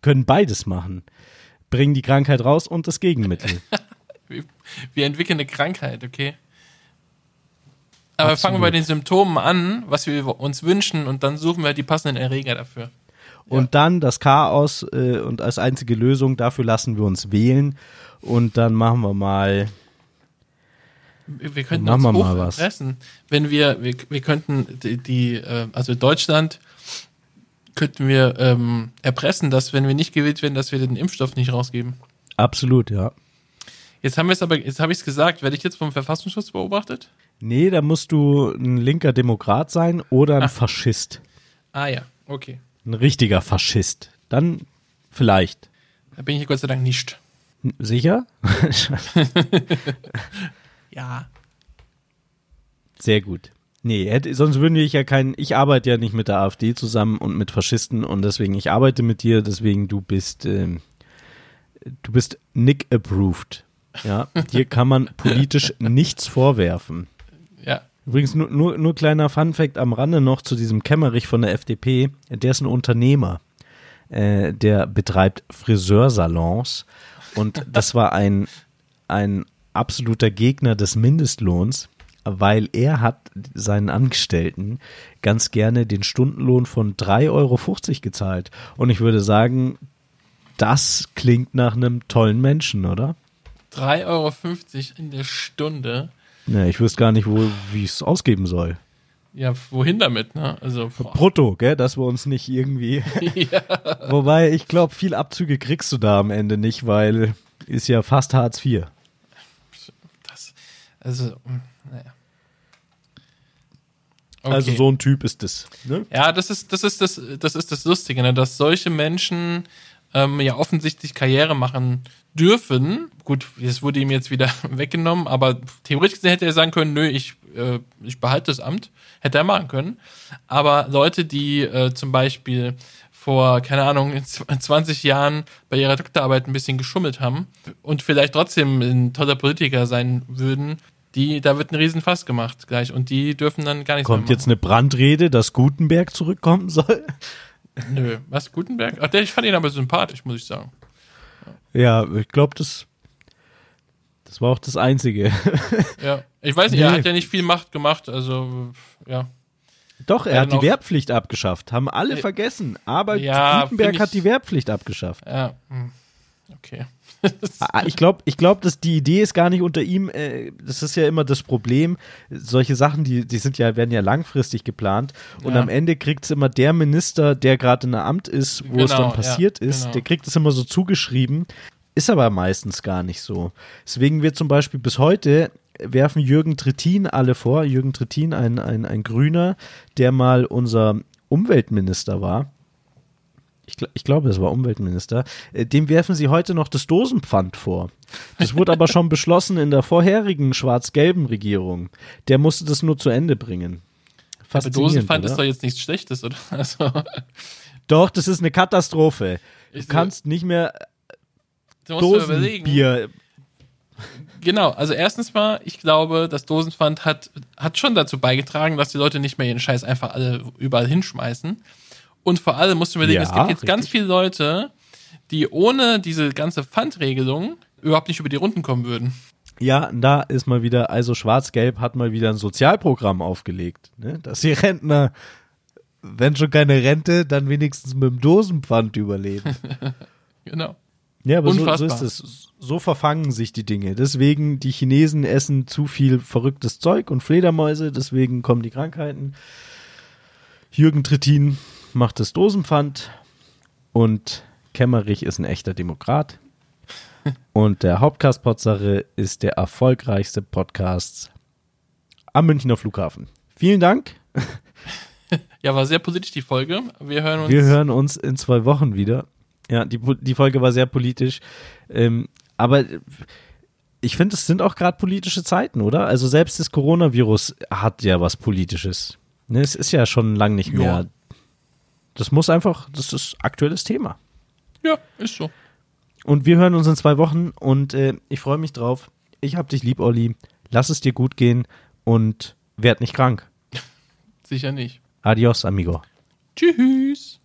Können beides machen. Bringen die Krankheit raus und das Gegenmittel. Wir, wir entwickeln eine Krankheit, okay? Aber Absolut. fangen wir bei den Symptomen an, was wir uns wünschen, und dann suchen wir die passenden Erreger dafür. Und dann das Chaos äh, und als einzige Lösung, dafür lassen wir uns wählen. Und dann machen wir mal Wir, könnten uns wir mal hoch was. erpressen, wenn wir, wir, wir könnten die, die äh, also Deutschland könnten wir ähm, erpressen, dass wenn wir nicht gewählt werden, dass wir den Impfstoff nicht rausgeben. absolut, ja. Jetzt haben wir es aber, jetzt habe ich es gesagt, werde ich jetzt vom Verfassungsschutz beobachtet? Nee, da musst du ein linker Demokrat sein oder ein Ach. Faschist. Ah ja, okay. Ein richtiger Faschist. Dann vielleicht. Da bin ich Gott sei Dank nicht. Sicher? Ja. Sehr gut. Nee, hätte, sonst würden wir ja keinen. Ich arbeite ja nicht mit der AfD zusammen und mit Faschisten und deswegen, ich arbeite mit dir, deswegen du bist, ähm, du bist Nick approved. Ja, dir kann man politisch nichts vorwerfen. Ja. Übrigens, nur, nur, nur kleiner Funfact am Rande noch zu diesem Kemmerich von der FDP. Der ist ein Unternehmer. Äh, der betreibt Friseursalons. Und das war ein, ein absoluter Gegner des Mindestlohns, weil er hat seinen Angestellten ganz gerne den Stundenlohn von 3,50 Euro gezahlt. Und ich würde sagen, das klingt nach einem tollen Menschen, oder? 3,50 Euro in der Stunde. Ja, ich wüsste gar nicht, wo, wie ich es ausgeben soll. Ja, wohin damit, ne? Also, boah. Brutto, gell, dass wir uns nicht irgendwie. ja. Wobei, ich glaube, viel Abzüge kriegst du da am Ende nicht, weil ist ja fast Hartz IV. Das, also, mm, naja. Okay. Also so ein Typ ist es. Ne? Ja, das ist, das ist das, das ist das Lustige, ne? dass solche Menschen ähm, ja offensichtlich Karriere machen dürfen. Gut, es wurde ihm jetzt wieder weggenommen, aber theoretisch gesehen hätte er sagen können, nö, ich, äh, ich behalte das Amt. Hätte er machen können. Aber Leute, die äh, zum Beispiel vor, keine Ahnung, in zw- 20 Jahren bei ihrer Doktorarbeit ein bisschen geschummelt haben und vielleicht trotzdem ein toller Politiker sein würden, die, da wird ein Riesenfass gemacht gleich und die dürfen dann gar nichts Kommt mehr jetzt eine Brandrede, dass Gutenberg zurückkommen soll? Nö, was, Gutenberg? Ach, der, ich fand ihn aber sympathisch, muss ich sagen. Ja, ich glaube, das, das war auch das Einzige. Ja, ich weiß nicht, er Nee. hat ja nicht viel Macht gemacht, also, ja. Doch, er Ja, hat die Wehrpflicht abgeschafft. Haben alle Äh, vergessen. Aber ja, Gutenberg find hat ich- die Wehrpflicht abgeschafft. Ja, hm. Okay. Ah, Ich glaube, ich glaub, dass die Idee ist gar nicht unter ihm. Äh, das ist ja immer das Problem. Solche Sachen, die, die sind ja, werden ja langfristig geplant. Und Ja. am Ende kriegt es immer der Minister, der gerade in der Amt ist, wo es Genau, dann passiert ja, ist, genau. der kriegt es immer so zugeschrieben. Ist aber meistens gar nicht so. Deswegen wird zum Beispiel bis heute werfen Jürgen Trittin alle vor. Jürgen Trittin, ein, ein, ein Grüner, der mal unser Umweltminister war. Ich, ich glaube, es war Umweltminister. Äh, Dem werfen sie heute noch das Dosenpfand vor. Das wurde aber schon beschlossen in der vorherigen schwarz-gelben Regierung. Der musste das nur zu Ende bringen. Aber Dosenpfand oder? ist doch jetzt nichts Schlechtes, oder? Also, Doch, das ist eine Katastrophe. Du Ich so- kannst nicht mehr überlegen. Dosenbier. Genau, also erstens mal, ich glaube, das Dosenpfand hat, hat schon dazu beigetragen, dass die Leute nicht mehr ihren Scheiß einfach alle überall hinschmeißen. Und vor allem musst du überlegen, es Ja, gibt jetzt richtig. ganz viele Leute, die ohne diese ganze Pfandregelung überhaupt nicht über die Runden kommen würden. Ja, da ist mal wieder, also Schwarz-Gelb hat mal wieder ein Sozialprogramm aufgelegt, ne? dass die Rentner, wenn schon keine Rente, dann wenigstens mit dem Dosenpfand überleben. Genau. Ja, aber so, so ist es. So verfangen sich die Dinge. Deswegen, die Chinesen essen zu viel verrücktes Zeug und Fledermäuse, deswegen kommen die Krankheiten. Jürgen Trittin macht das Dosenpfand und Kemmerich ist ein echter Demokrat. Und der Hauptcast Potsache ist der erfolgreichste Podcast am Münchner Flughafen. Vielen Dank. Ja, war sehr politisch die Folge. Wir hören uns. Wir hören uns in zwei Wochen wieder. Ja, die, die Folge war sehr politisch. Ähm, aber ich finde, es sind auch gerade politische Zeiten, oder? Also selbst das Coronavirus hat ja was Politisches. Ne, es ist ja schon lang nicht Ja. Das muss einfach, das ist aktuelles Thema. Ja, ist so. Und wir hören uns in zwei Wochen und äh, ich freue mich drauf. Ich hab dich lieb, Olli. Lass es dir gut gehen und werd nicht krank. Sicher nicht. Adios, amigo. Tschüss.